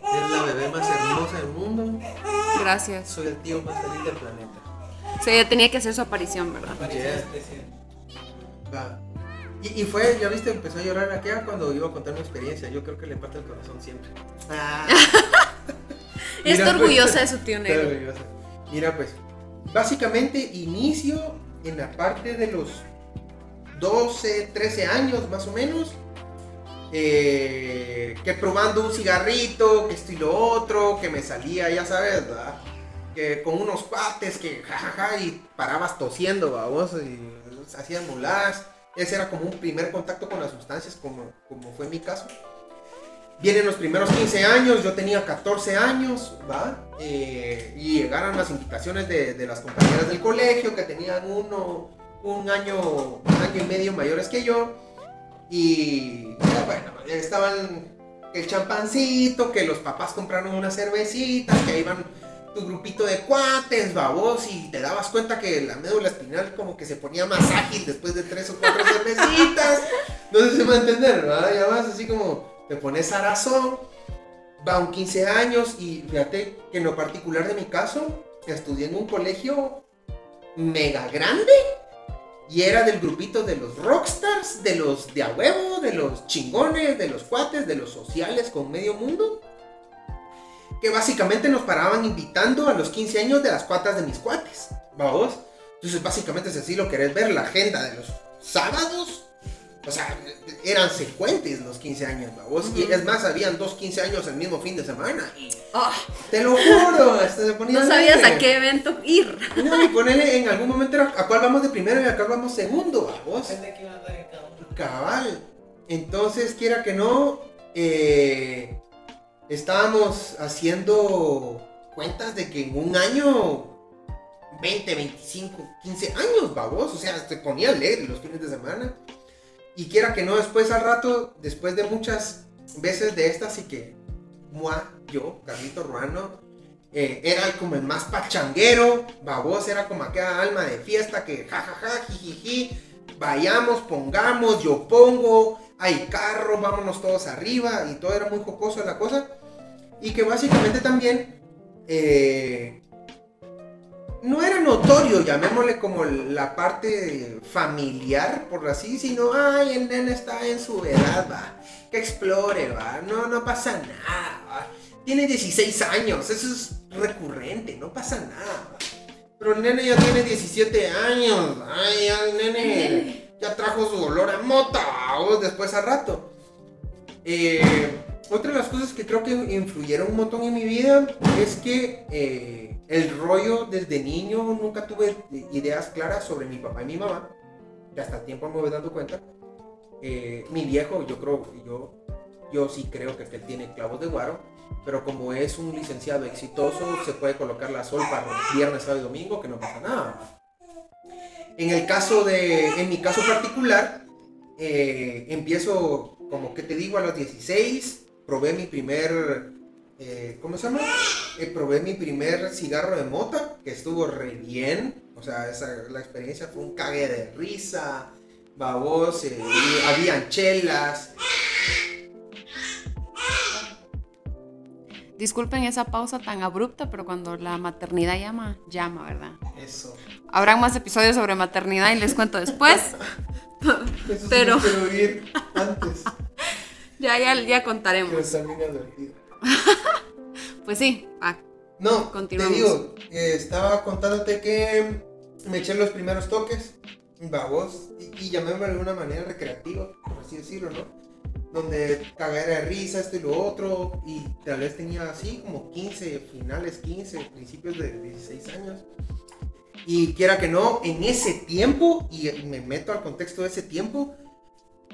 Es la bebé más hermosa del mundo. Gracias. Soy el tío más feliz del planeta. Sea, ella tenía que hacer su aparición, ¿verdad? Va. Y, y fue, ya viste, empezó a llorar aquella cuando iba a contar mi experiencia. Yo creo que le parte el corazón siempre. <laughs> Está Mira, orgullosa pues, de su tío Está negro. orgullosa. Mira, pues, básicamente inicio en la parte de los 12, 13 años más o menos. eh, que probando un cigarrito, que esto y lo otro, que me salía, ya sabes, ¿verdad? Que con unos cuates que jajaja y parabas tosiendo, vamos, y hacías muladas. Ese era como un primer contacto con las sustancias, como, como fue mi caso. Vienen los primeros 15 años, yo tenía 14 años, ¿va? Eh, y llegaron las invitaciones de, de las compañeras del colegio que tenían uno, un año, un año y medio mayores que yo. Y bueno, estaban el champancito, que los papás compraron unas cervecitas, que iban tu grupito de cuates, babos, y te dabas cuenta que la médula espinal como que se ponía más ágil después de tres o cuatro cervecitas. No sé si va a entender, ¿verdad? Ya vas así como te pones a razón, va un 15 años y fíjate que en lo particular de mi caso, estudié en un colegio mega grande y era del grupito de los rockstars, de los de a huevo, de los chingones, de los cuates, de los sociales con medio mundo. Que básicamente nos paraban invitando a los 15 años de las cuatas de mis cuates. ¿Vamos? Entonces básicamente si así lo querés ver, la agenda de los sábados. O sea, eran secuentes los 15 años, ¿vamos? Y es más, habían dos 15 años el mismo fin de semana. Y Oh, te lo juro, hasta <laughs> se ponía no sabías a qué evento ir. No, y ponele en algún momento era, a cuál vamos de primero y a cuál vamos segundo, vamos. Depende de qué va a. Cabal. Entonces, quiera que no, eh, estábamos haciendo cuentas de que en un año, 20, 25, 15 años, babos, o sea, se ponía alegre los fines de semana. Y quiera que no, después al rato, después de muchas veces de estas y que, moi, yo, Carlito Ruano, eh, era como el más pachanguero, babos, era como aquella alma de fiesta que jajaja, jijiji, vayamos, pongamos, yo pongo, hay carro, vámonos todos arriba, y todo era muy jocoso la cosa. Y que básicamente también eh, no era notorio, llamémosle como la parte familiar, por así, sino, ay, el nene está en su edad, va, que explore, va, no, no pasa nada, va. Tiene 16 años, eso es recurrente, no pasa nada, va. Pero el nene ya tiene 17 años, ay, el nene ya trajo su olor a mota, vamos, después a rato. Eh, otra de las cosas que creo que influyeron un montón en mi vida es que eh, el rollo desde niño nunca tuve ideas claras sobre mi papá y mi mamá. Hasta tiempo me voy dando cuenta. Eh, mi viejo, yo creo, yo, yo sí creo que él tiene clavos de guaro. Pero como es un licenciado exitoso, se puede colocar la sol para viernes, sábado y domingo, que no pasa nada. En el caso de, en mi caso particular, eh, empiezo, como que te digo, a los 16, probé mi primer, eh, ¿cómo se llama? Eh, probé mi primer cigarro de mota, que estuvo re bien, o sea, esa, la experiencia fue un cague de risa, babos, eh, habían chelas, Disculpen esa pausa tan abrupta, pero cuando la maternidad llama, llama, ¿verdad? eso. Habrán más episodios sobre maternidad y les cuento después. <laughs> Eso sí Pero- antes, <laughs> ya, ya, ya contaremos. advertido. <laughs> Pues sí, ah, No, Continuamos. te digo, eh, estaba contándote que me eché los primeros toques, babos, y, y llamémoslo de alguna manera recreativa, por así decirlo, ¿no? Donde cagadera de risa, esto y lo otro, y tal vez tenía así como 15, finales 15, principios de 16 años. Y quiera que no, en ese tiempo, y me meto al contexto de ese tiempo,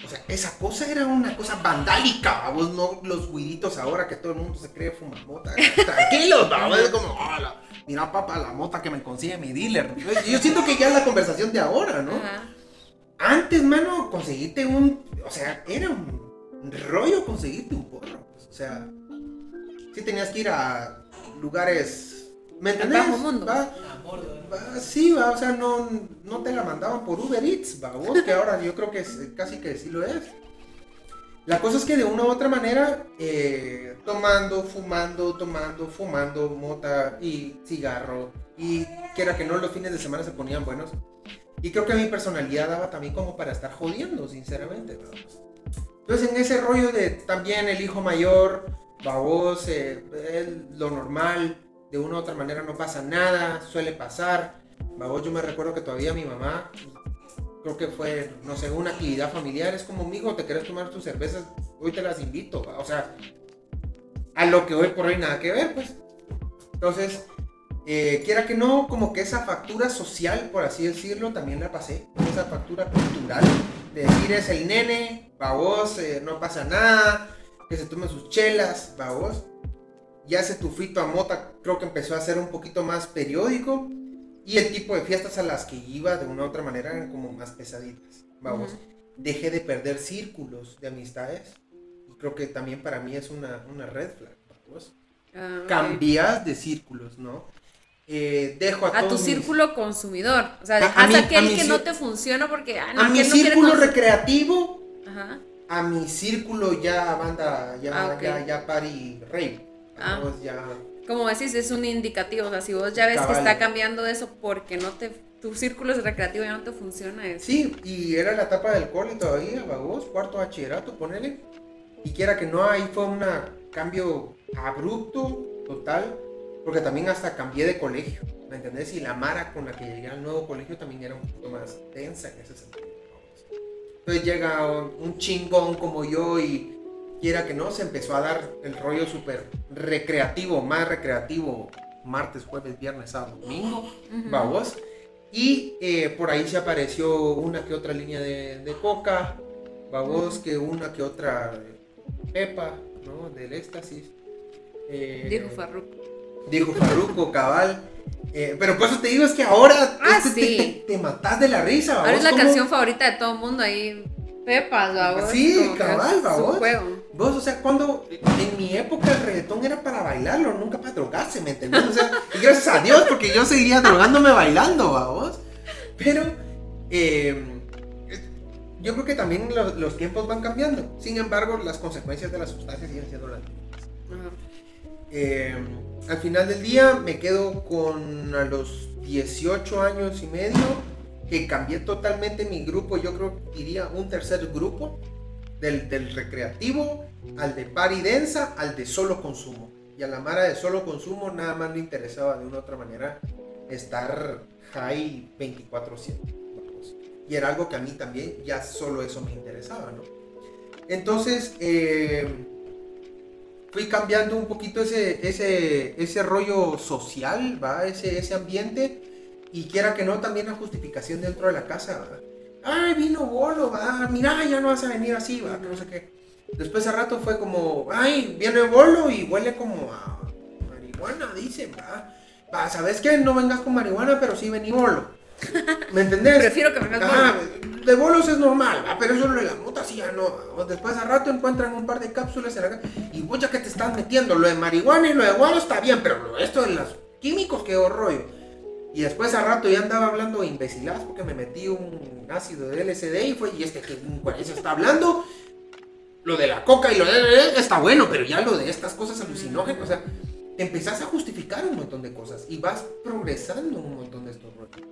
o sea, esa cosa era una cosa vandálica, vamos, no los guiditos ahora que todo el mundo se cree fumamota. Tranquilos, vamos, es como, "Hola, mira papá, la mota que me consigue mi dealer. Yo, yo siento que ya es la conversación de ahora, ¿no? ajá. Antes, mano, conseguirte un, o sea, era un rollo conseguirte un porro. pues, o sea, sí tenías que ir a lugares, ¿me entendés? bajo mundo. Va, va, sí, va, o sea, no, no te la mandaban por Uber Eats, va, vos, que ahora yo creo que es, casi que sí lo es. La cosa es que de una u otra manera, eh, tomando, fumando, tomando, fumando, mota y cigarro, y quiera que no, los fines de semana se ponían buenos. Y creo que mi personalidad daba también como para estar jodiendo, sinceramente. vamos. Entonces en ese rollo de también el hijo mayor, babos, eh, lo normal, de una u otra manera no pasa nada, suele pasar. Babos, yo me recuerdo que todavía mi mamá, creo que fue, no sé, una actividad familiar, es como, mijo, te quieres tomar tus cervezas, hoy te las invito. va". O sea, a lo que hoy por hoy nada que ver, pues. Entonces, eh, quiera que no, como que esa factura social, por así decirlo, también la pasé. Esa factura cultural de decir es el nene, va vos, eh, no pasa nada, que se tome sus chelas, va vos. Ya ese tufito a mota creo que empezó a ser un poquito más periódico. Y el tipo de fiestas a las que iba de una u otra manera eran como más pesaditas. Vamos, Ujú. dejé de perder círculos de amistades. Y creo que también para mí es una, una red flag. ¿vamos? Ok. cambias de círculos, ¿no? Eh, dejo a, A tu mis- círculo consumidor. O sea, A- a dejas mi- aquel a que cir- no te funciona porque. Ah, no, a mi no círculo recreativo, Ajá. a mi círculo ya banda, ya, Ah, ya, ya party rave. Ah. Ya. Como decís, es un indicativo. O sea, si vos ya ves Cabal. que está cambiando eso porque no te. Tu círculo recreativo ya no te funciona. Es, Sí, y era la etapa del cole todavía, vagos, cuarto bachillerato, ponele. Y quiera que no, ahí fue un cambio abrupto, total, porque también hasta cambié de colegio, ¿me entendés? Y la mara con la que llegué al nuevo colegio también era un poquito más tensa en ese sentido. Entonces llega un, un chingón como yo y quiera que no, se empezó a dar el rollo súper recreativo, más recreativo, martes, jueves, viernes, sábado, domingo, Ujú. vamos. Y eh, por ahí se apareció una que otra línea de, de coca, babos, que una que otra pepa, ¿no? Del éxtasis. Eh, Dijo Farruko. Dijo Farruko, cabal. Eh, pero por eso te digo, es que ahora Ah, este, sí. te, te, te matas de la risa, Ahora es la ¿cómo? canción favorita de todo el mundo ahí. Pepas, babos. Sí, cabal, babos. Vos, o sea, cuando en mi época el reggaetón era para bailarlo, nunca para drogarse, ¿me entendés? O sea, y gracias a Dios, porque yo seguiría drogándome bailando, vamos. Pero, eh, yo creo que también los, los tiempos van cambiando. Sin embargo, las consecuencias de las sustancias siguen siendo las mismas. Eh, al final del día me quedo con a los 18 años y medio que cambié totalmente mi grupo. Yo creo que iría un tercer grupo del, del recreativo al de party densa al de solo consumo. Y a la mara de solo consumo nada más le interesaba de una u otra manera estar high 24/7. vamos. Y era algo que a mí también ya solo eso me interesaba, ¿no? Entonces, eh, fui cambiando un poquito ese, ese, ese rollo social, ¿va? Ese, ese ambiente. Y quiera que no, también la justificación dentro de la casa, ¿va? Ay, vino bolo, va. Mira, ya no vas a venir así, va. Que no sé qué. Después de rato fue como, ay, viene bolo y huele como a marihuana, dicen, va. Va, ¿sabes qué? No vengas con marihuana, pero sí vení bolo. ¿Me entendés? <laughs> Prefiero que me hagas Ajá, de bolos es normal, ¿va? pero eso lo de la mota sí ya no. ¿va? Después a rato encuentran un par de cápsulas en la y ya que te estás metiendo, lo de marihuana y lo de guaro está bien, pero lo, esto de los químicos quedó rollo. Y después a rato ya andaba hablando de porque me metí un ácido de LSD y fue, y este que güey, se está hablando, lo de la coca y lo de está bueno, pero ya lo de estas cosas alucinógenas, o sea, te empezás a justificar un montón de cosas y vas progresando un montón de estos rollos.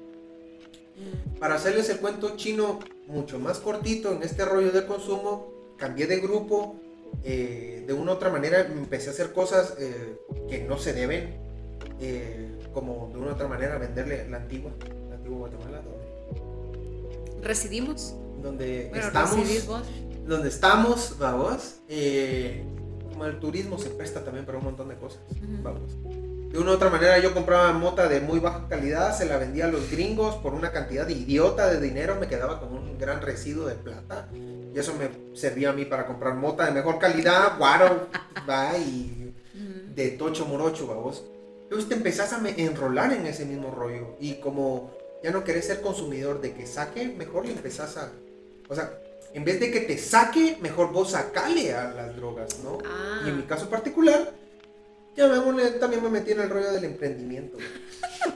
Para hacerles el cuento chino mucho más cortito en este rollo de consumo, cambié de grupo, eh, de una u otra manera empecé a hacer cosas eh, que no se deben, eh, como de una u otra manera venderle la antigua, la antigua Guatemala, donde, Residimos. donde Bueno, estamos, vos. donde estamos, vamos, eh, como el turismo se presta también para un montón de cosas, vamos. De una u otra manera yo compraba mota de muy baja calidad, se la vendía a los gringos por una cantidad de idiota de dinero, me quedaba con un gran residuo de plata y eso me servía a mí para comprar mota de mejor calidad, guaro, <laughs> va, y de tocho morocho, vos. Entonces te empezás a enrolar en ese mismo rollo y como ya no querés ser consumidor de que saque, mejor le empezás a... O sea, en vez de que te saque, mejor vos sacale a las drogas, ¿no? Ah. Y en mi caso particular, ya me, también me metí en el rollo del emprendimiento.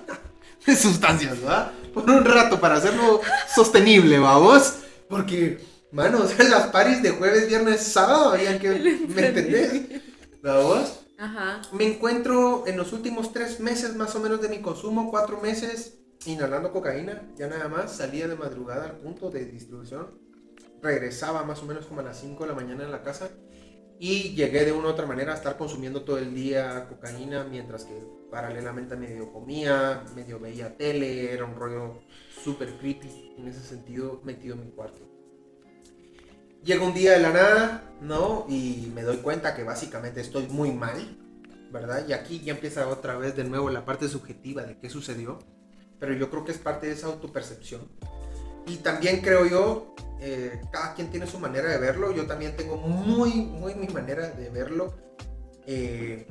<laughs> de sustancias, ¿verdad? Por un rato para hacerlo sostenible, vamos. Porque, mano, o sea, las paris de jueves, viernes, sábado habían que... ¿Me entendés? ¿Vamos? Me encuentro en los últimos tres meses más o menos de mi consumo, cuatro meses, inhalando cocaína, ya nada más, salía de madrugada al punto de distribución, regresaba más o menos como a las 5 de la mañana en la casa. Y llegué de una u otra manera a estar consumiendo todo el día cocaína mientras que paralelamente medio comía, medio veía tele, era un rollo súper creepy en ese sentido metido en mi cuarto. Llega un día de la nada, ¿no? Y me doy cuenta que básicamente estoy muy mal, ¿verdad? Y aquí ya empieza otra vez de nuevo la parte subjetiva de qué sucedió. Pero yo creo que es parte de esa autopercepción. Y también creo yo, eh, cada quien tiene su manera de verlo. Yo también tengo muy, muy mi manera de verlo. eh,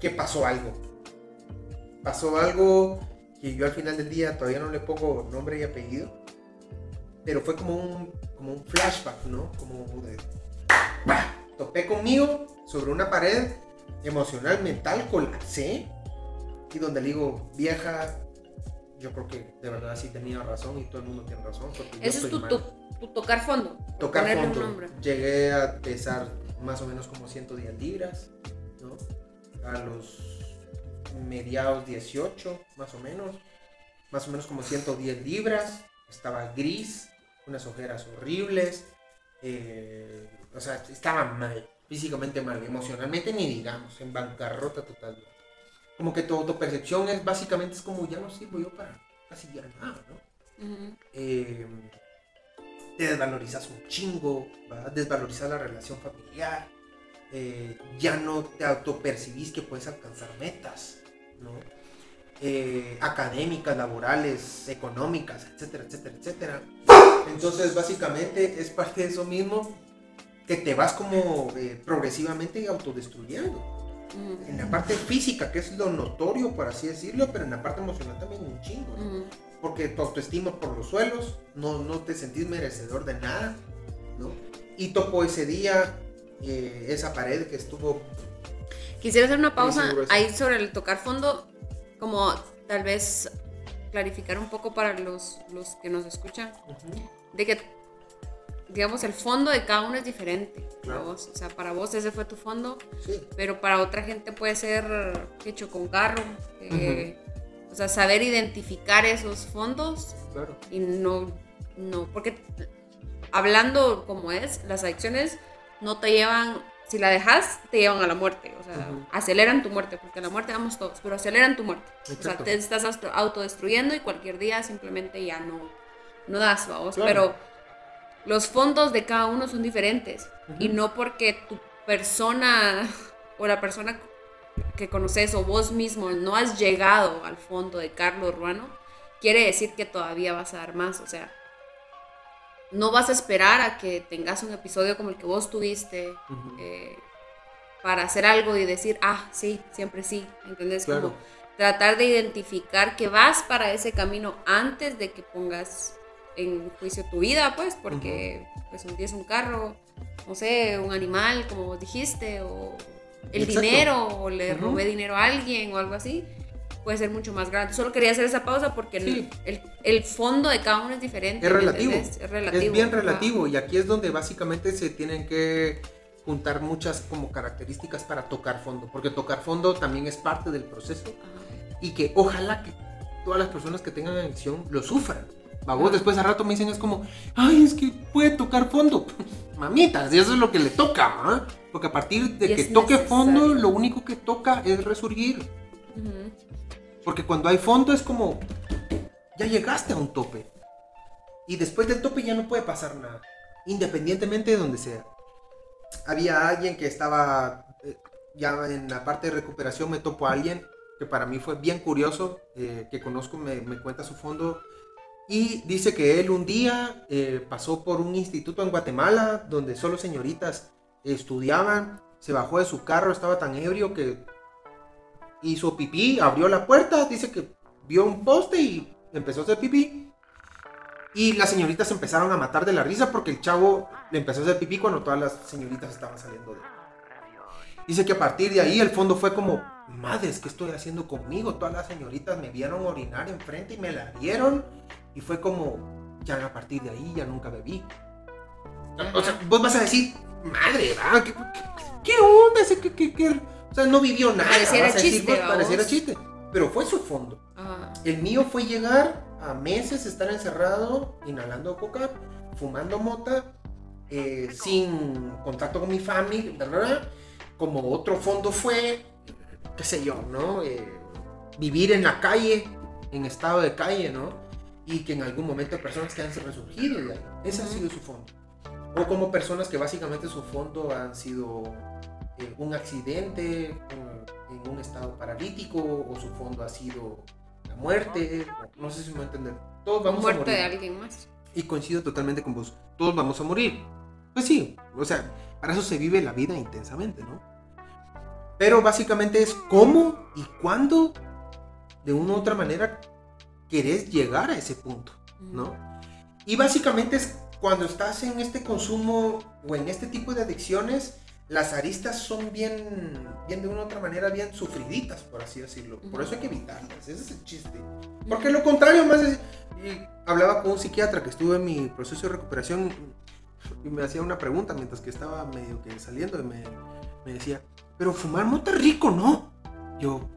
que pasó algo. Pasó algo que yo al final del día todavía no le pongo nombre y apellido. Pero fue como un, como un flashback, ¿no? Como de... ¡Bah! Topé conmigo sobre una pared emocional, mental, colapsé. Y donde le digo, vieja, yo creo que de verdad sí tenía razón y todo el mundo tiene razón. Ese es tu, tu- tu tocar fondo. Tocar fondo. Llegué a pesar más o menos como 110 libras, ¿no? A los mediados 18, más o menos. Más o menos como 110 libras. Estaba gris, unas ojeras horribles. eh, o sea, estaba mal, físicamente mal, emocionalmente ni digamos, en bancarrota total. Como que tu autopercepción es básicamente es como ya no sirvo yo para casi ya nada, ¿no? Eh, te desvalorizas un chingo, ¿va? desvalorizas la relación familiar, eh, ya no te autopercibís que puedes alcanzar metas, ¿no? Eh, académicas, laborales, económicas, etcétera, etcétera, etcétera. Entonces, básicamente es parte de eso mismo que te vas como eh, progresivamente autodestruyendo. En la parte física, que es lo notorio, por así decirlo, pero en la parte emocional también un chingo. ¿no? Ujú. porque tu autoestima por los suelos, no, no te sentís merecedor de nada, ¿no? Y tocó ese día eh, esa pared que estuvo... Quisiera hacer una pausa ahí sobre el tocar fondo, como tal vez clarificar un poco para los, los que nos escuchan, de que, digamos, el fondo de cada uno es diferente. para Claro. vos. O sea, para vos ese fue tu fondo, Sí, pero para otra gente puede ser hecho con carro. eh, O sea, saber identificar esos fondos claro. y no, no, porque hablando como es, las adicciones no te llevan, si la dejas, te llevan a la muerte, o sea, aceleran tu muerte, porque a la muerte vamos todos, pero aceleran tu muerte. O sea, te estás auto- autodestruyendo y cualquier día simplemente ya no, no das, vamos, Claro. pero los fondos de cada uno son diferentes y Ujú. no porque tu persona <laughs> o la persona que conoces o vos mismo no has llegado al fondo de Carlos Ruano, quiere decir que todavía vas a dar más. O sea, no vas a esperar a que tengas un episodio como el que vos tuviste eh, para hacer algo y decir, ah, sí, siempre sí. ¿Entendés? Claro. Como tratar de identificar que vas para ese camino antes de que pongas en juicio tu vida, pues, porque pues hundías un carro, no sé, un animal, como vos dijiste, o el Exacto. dinero, o le robé dinero a alguien o algo así, puede ser mucho más grande. Solo quería hacer esa pausa porque el- Sí. el, el fondo de cada uno es diferente. Es ¿me relativo. Es relativo. Es bien relativo y aquí es donde básicamente se tienen que juntar muchas como características para tocar fondo, porque tocar fondo también es parte del proceso Ajá. y que ojalá que todas las personas que tengan adicción lo sufran. Va, vos Ah. después a rato me dicen es como, ay, es que puede tocar fondo. <laughs> Mamitas, y eso es lo que le toca, ¿ah? Porque a partir de Y que toque fondo, necesario. lo único que toca es resurgir. Porque cuando hay fondo es como, ya llegaste a un tope. Y después del tope ya no puede pasar nada. Independientemente de donde sea. Había alguien que estaba, eh, ya en la parte de recuperación me topo a alguien que para mí fue bien curioso, eh, que conozco, me, me cuenta su fondo. Y dice que él un día eh, pasó por un instituto en Guatemala donde solo señoritas estudiaban. Se bajó de su carro, estaba tan ebrio que hizo pipí, abrió la puerta, dice que vio un poste y empezó a hacer pipí. Y las señoritas se empezaron a matar de la risa porque el chavo le empezó a hacer pipí cuando todas las señoritas estaban saliendo de él. Dice que a partir de ahí el fondo fue como, madres, ¿qué estoy haciendo conmigo? Todas las señoritas me vieron orinar enfrente y me la dieron. Y fue como, ya a partir de ahí ya nunca bebí. O sea, vos vas a decir, madre. ¿Qué, qué, qué onda? que- que-?" O sea, no vivió nada. Pareciera vas a decir, chiste, ¿va pareciera chiste. Pero fue su fondo. Ajá. El mío fue llegar a meses, estar encerrado, inhalando coca, fumando mota, eh, sin contacto con mi familia, bla. Como otro fondo fue, qué sé yo, ¿no? Eh, vivir en la calle, en estado de calle, ¿no? Y que en algún momento personas que han resurgido de ahí. Ese ha sido su fondo. O como personas que básicamente su fondo han sido eh, un accidente, en un estado paralítico, o su fondo ha sido la muerte, no sé si me a entender. Todos vamos a Muerte morir. de alguien más. Y coincido totalmente con vos. Todos vamos a morir. Pues sí, o sea, para eso se vive la vida intensamente, ¿no? Pero básicamente es cómo y cuándo, de una u otra manera, querés llegar a ese punto, ¿no? Y básicamente es cuando estás en este consumo o en este tipo de adicciones, las aristas son bien, bien de una u otra manera, bien sufriditas, por así decirlo. Por eso hay que evitarlas, ese es el chiste. Porque lo contrario más es... y hablaba con un psiquiatra que estuvo en mi proceso de recuperación y me hacía una pregunta mientras que estaba medio que saliendo y me, me decía, pero fumar mota es rico, ¿no? Yo,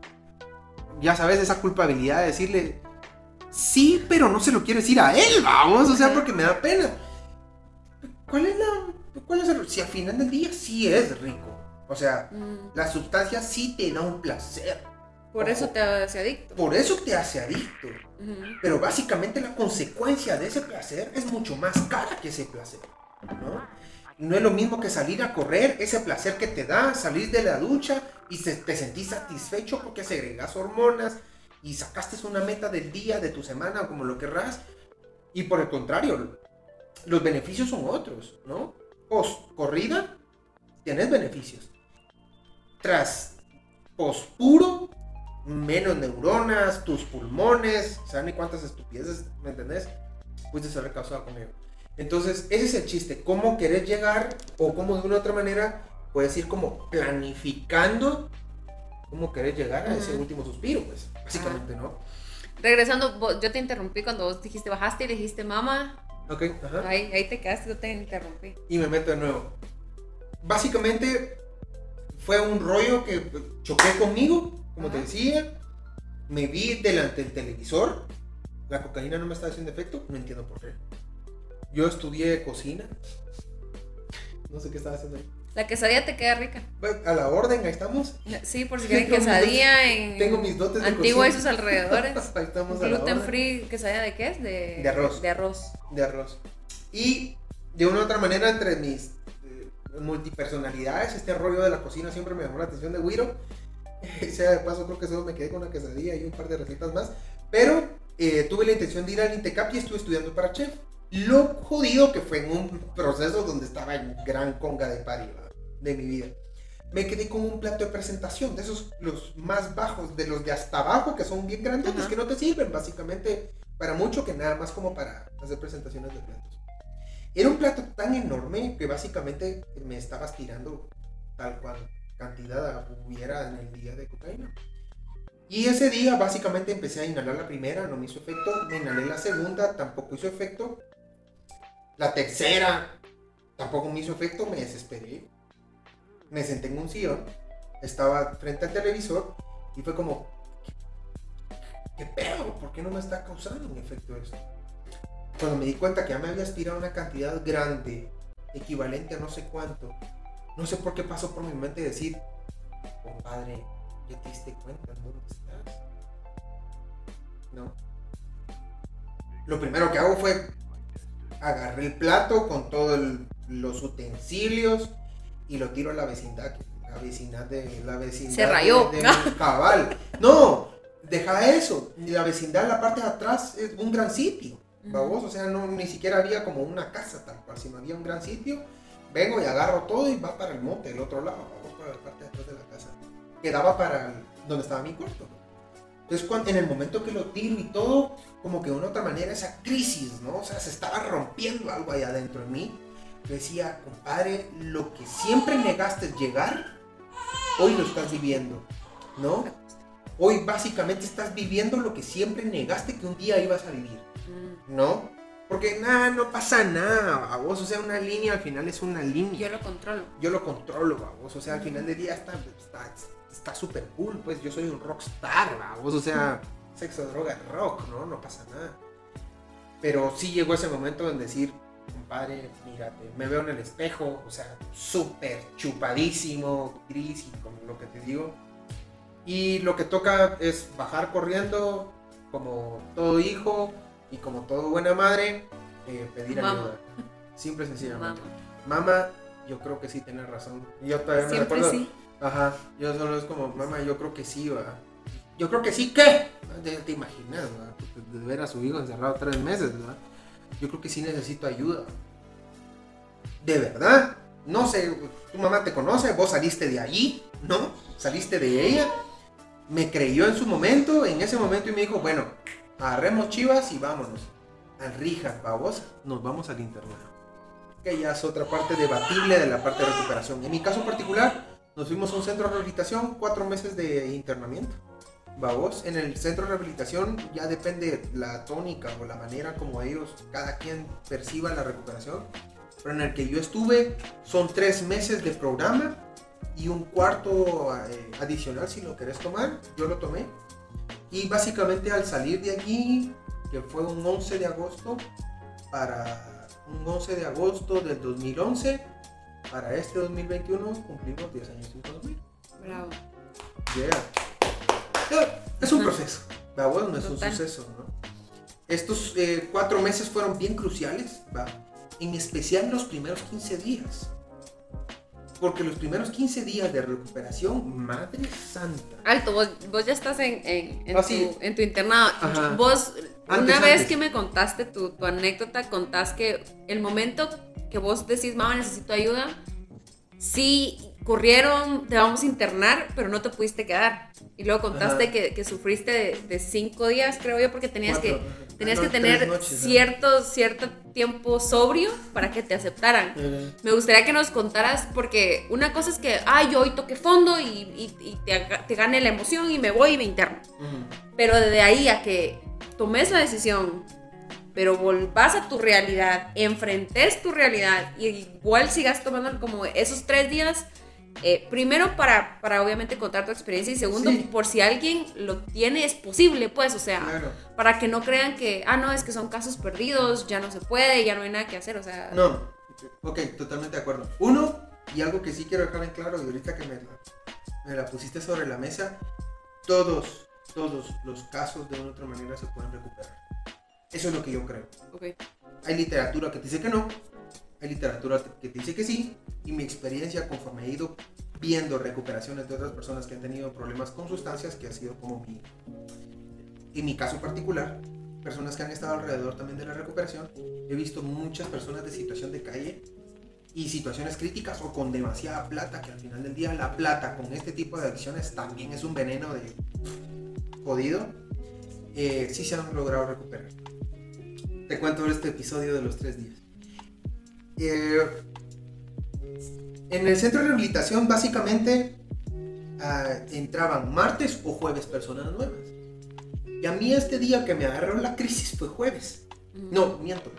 ya sabes, esa culpabilidad de decirle, sí, pero no se lo quiero decir a él, vamos, o sea, porque me da pena. ¿Cuál es la... ¿Cuál es el... Si al final del día sí es rico. O sea, Mm. la sustancia sí te da un placer. Por eso te hace adicto. Por eso te hace adicto. Pero básicamente la consecuencia de ese placer es mucho más cara que ese placer. ¿no? No es lo mismo que salir a correr, ese placer que te da, salir de la ducha y se- te sentís satisfecho porque segregas hormonas y sacaste una meta del día, de tu semana o como lo querrás. Y por el contrario, los beneficios son otros, ¿no? Post corrida, tienes beneficios. Tras post puro, menos neuronas, tus pulmones, ¿saben ni cuántas estupideces, me entendés? Pudiste haber causado conmigo. Entonces, ese es el chiste, cómo querés llegar o cómo de una u otra manera puedes ir como planificando cómo querés llegar a ese último suspiro, pues, básicamente, ¿no? Regresando, yo te interrumpí cuando vos dijiste bajaste y dijiste mamá. Ok, ajá. Ahí, ahí te quedaste, yo te interrumpí. y me meto de nuevo. Básicamente fue un rollo que choqué conmigo, como te decía. Me vi delante del televisor. La cocaína no me está haciendo efecto. No entiendo por qué. Yo estudié cocina. No sé qué estaba haciendo ahí. La quesadilla te queda rica. A la orden, ahí estamos. Sí, por si <laughs> quieren quesadilla en Tengo mis dotes de Antigua y sus alrededores. <laughs> Ahí estamos a la Gluten orden. free, quesadilla de qué es? De, De arroz. De arroz. de arroz. Y de una u otra manera, entre mis eh, multipersonalidades, este rollo de la cocina siempre me llamó la atención de Wiro. <laughs> sea de paso, creo que solo me quedé con una quesadilla y un par de recetas más. Pero eh, tuve la intención de ir al Intecap y estuve estudiando para chef. Lo jodido que fue en un proceso donde estaba en gran conga de pari ¿va? De mi vida. me quedé con un plato de presentación, de esos los más bajos, de los de hasta abajo, que son bien grandes, Ajá. que no te sirven básicamente para mucho, que nada más como para hacer presentaciones de platos. Era un plato tan enorme que básicamente me estaba tirando tal cual cantidad hubiera en el día de cocaína. Y ese día básicamente empecé a inhalar la primera, no me hizo efecto. Me inhalé la segunda, tampoco hizo efecto. La tercera, tampoco me hizo efecto, me desesperé. Me senté en un sillón, estaba frente al televisor y fue como, ¿qué pedo? ¿Por qué no me está causando un efecto esto? Cuando me di cuenta que ya me había aspirado una cantidad grande, equivalente a no sé cuánto, no sé por qué pasó por mi mente decir, compadre, ¿ya te diste cuenta en dónde estás? No. Lo primero que hago fue agarré el plato con todos los utensilios y lo tiro a la vecindad. La vecindad de la vecindad. Se rayó. de- <laughs> de cabal. No, deja eso. La vecindad, la parte de atrás, es un gran sitio. Babos, o sea, no, ni siquiera había como una casa tal cual, sino había un gran sitio. Vengo y agarro todo y va para el monte, del otro lado, vamos para la parte de atrás de la casa. Quedaba para el- donde estaba mi cuarto. Entonces, cuando, en el momento que lo tiro y todo, como que de una otra manera esa crisis, ¿no? O sea, se estaba rompiendo algo allá adentro de mí. Decía, compadre, lo que siempre negaste llegar, hoy lo estás viviendo, ¿no? Hoy básicamente estás viviendo lo que siempre negaste que un día ibas a vivir. Mm. ¿no? Porque nada, no pasa nada, a vos, o sea, una línea al final es una línea. Yo lo controlo. Yo lo controlo, a vos, o sea, al final del día está está está súper cool, pues yo soy un rockstar, a vos, o sea, sexo, droga, rock, ¿no? No pasa nada. Pero sí llegó ese momento en decir, compadre, mírate, me veo en el espejo, o sea, súper chupadísimo, gris y como lo que te digo. Y lo que toca es bajar corriendo, como todo hijo y como todo buena madre, eh, pedir Mama. ayuda. Simple y sencillamente. Mamá. Yo creo que sí tienes razón. Yo todavía me Siempre recuerdo. sí. Ajá, yo solo es como, mamá, yo creo que sí, va. Yo creo que sí, ¿qué? Ya te imaginas, ¿verdad? De ver a su hijo encerrado tres meses, ¿verdad? Yo creo que sí necesito ayuda. De verdad. No sé, tu mamá te conoce, vos saliste de allí, ¿no? Saliste de ella. Me creyó en su momento, en ese momento y me dijo, bueno, agarremos chivas y vámonos. Al Rija, vamos, nos vamos al internado. Que ya es otra parte debatible de la parte de recuperación. En mi caso particular, nos fuimos a un centro de rehabilitación, cuatro meses de internamiento. Vamos, en el centro de rehabilitación ya depende la tónica o la manera como ellos, cada quien perciba la recuperación. Pero en el que yo estuve son tres meses de programa y un cuarto eh, adicional si lo querés tomar. Yo lo tomé. Y básicamente al salir de allí, que fue un 11 de agosto, para un 11 de agosto del 2011, para este 2021 cumplimos 10 años sin consumir. Bravo. Yeah. <laughs> Es un proceso, ¿va? Bueno, no es un Total. suceso, ¿no? Estos eh, cuatro meses fueron bien cruciales, ¿va? En especial los primeros 15 días. Porque los primeros 15 días de recuperación, madre santa. Alto, vos, vos ya estás en, en, en Ah, tu, sí. en tu internado. Ajá. Vos, Antes, una vez antes. que me contaste tu, tu anécdota, contás que el momento que vos decís, mamá, necesito ayuda, sí corrieron, te vamos a internar, pero no te pudiste quedar. Y luego contaste que, que sufriste de, de cinco días, creo yo, porque tenías Cuatro, que, ajá. tenías Ah, que no, tener noches, cierto, cierto tiempo sobrio para que te aceptaran. Eh, Me gustaría que nos contaras, porque una cosa es que, ah, yo hoy toqué fondo y, y- y te, te gane la emoción y me voy y me interno. ujú. Pero de ahí a que tomes la decisión, pero volvás a tu realidad, enfrentes tu realidad y igual sigas tomando como esos tres días, eh, primero para, para obviamente contar tu experiencia y segundo, Sí. por si alguien lo tiene, es posible, pues, o sea, Claro. para que no crean que, ah, no, es que son casos perdidos, ya no se puede, ya no hay nada que hacer, o sea, No, ok, totalmente de acuerdo. Uno, y algo que sí quiero dejar en claro, y ahorita que me la, me la pusiste sobre la mesa, todos, todos los casos de una u otra manera se pueden recuperar. Eso es lo que yo creo. ok. Hay literatura que te dice que no, hay literatura que te dice que sí, y mi experiencia conforme he ido viendo recuperaciones de otras personas que han tenido problemas con sustancias, que ha sido como mi, en mi caso particular, personas que han estado alrededor también de la recuperación, he visto muchas personas de situación de calle y situaciones críticas o con demasiada plata, que al final del día la plata con este tipo de adicciones también es un veneno de jodido, eh, sí se han logrado recuperar. Te cuento este episodio de los tres días. Eh, en el centro de rehabilitación básicamente ah, entraban martes o jueves personas nuevas. Y a mí este día que me agarró la crisis fue jueves. No, miento.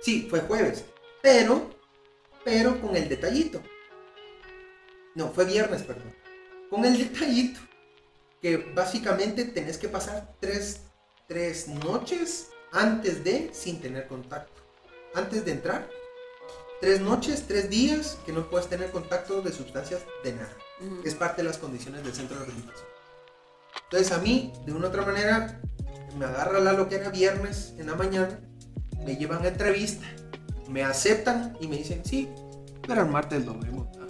Sí, fue jueves. Pero, pero con el detallito. No, fue viernes, perdón. Con el detallito. Que básicamente tenés que pasar tres, tres noches antes de sin tener contacto. Antes de entrar. Tres noches, tres días que no puedes tener contacto de sustancias de nada. Ujú. Es parte de las condiciones del centro de rehabilitación. Entonces a mí, de una u otra manera, me agarra la lo que era viernes en la mañana, me llevan a entrevista, me aceptan y me dicen, sí, pero el martes lo vemos. ¿no?".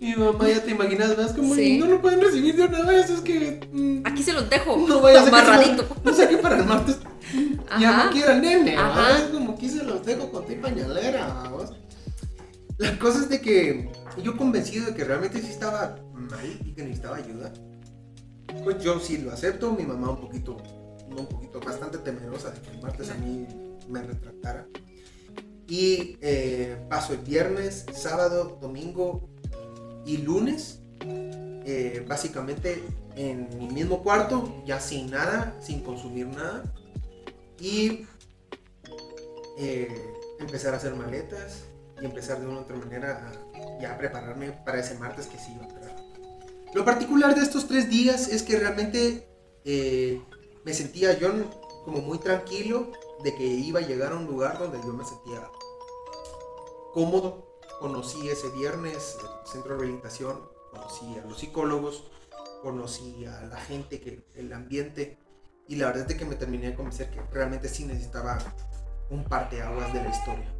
Y <laughs> mi mamá, ya te imaginas, más como, Sí. no lo pueden recibir de una vez, es que... mm, Aquí se los dejo. no vaya amarradito. No sé qué para el martes ya no quiero el nene, Ajá. como que se los dejo con ti pañalera. La cosa es de que yo convencido de que realmente sí estaba mal y que necesitaba ayuda. Pues yo sí lo acepto, mi mamá un poquito, un poquito, bastante temerosa de que el martes a mí me retractara. Y eh, paso el viernes, sábado, domingo y lunes, eh, básicamente en mi mismo cuarto, ya sin nada, sin consumir nada. Y eh, empezar a hacer maletas y empezar de una u otra manera a ya prepararme para ese martes que sí iba a entrar. Lo particular de estos tres días es que realmente eh, me sentía yo como muy tranquilo de que iba a llegar a un lugar donde yo me sentía cómodo. Conocí ese viernes el centro de rehabilitación, conocí a los psicólogos, conocí a la gente, que, el ambiente, y la verdad es de que me terminé de convencer que realmente sí necesitaba un parteaguas de la historia.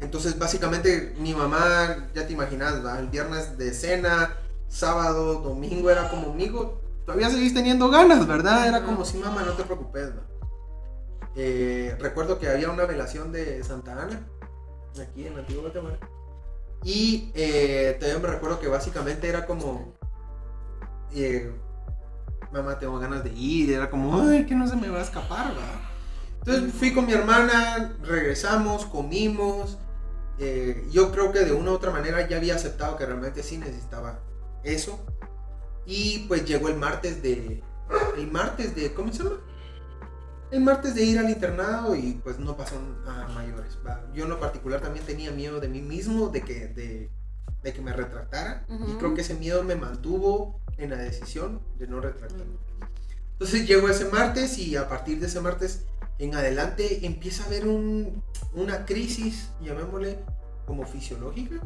Entonces, básicamente, mi mamá, ya te imaginas, ¿va? el viernes de cena, sábado, domingo, era como, amigo, todavía seguís teniendo ganas, ¿verdad? Era como, sí, mamá, no te preocupes, ¿va? Eh, recuerdo que había una velación de Santa Ana, aquí en Antigua Guatemala. Y eh, todavía me recuerdo que básicamente era como, eh, mamá, tengo ganas de ir, era como, ay, que no se me va a escapar, ¿va? Entonces fui con mi hermana, regresamos, comimos. eh, yo creo que de una u otra manera ya había aceptado que realmente sí necesitaba eso. Y pues llegó el martes de. El martes de. ¿Cómo se llama? El martes de ir al internado y pues no pasó a mayores. Yo en lo particular también tenía miedo de mí mismo, de que, de que me retractara. Y creo que ese miedo me mantuvo en la decisión de no retractarme. Entonces llegó ese martes y a partir de ese martes en adelante empieza a haber un- una crisis, llamémosle como fisiológica,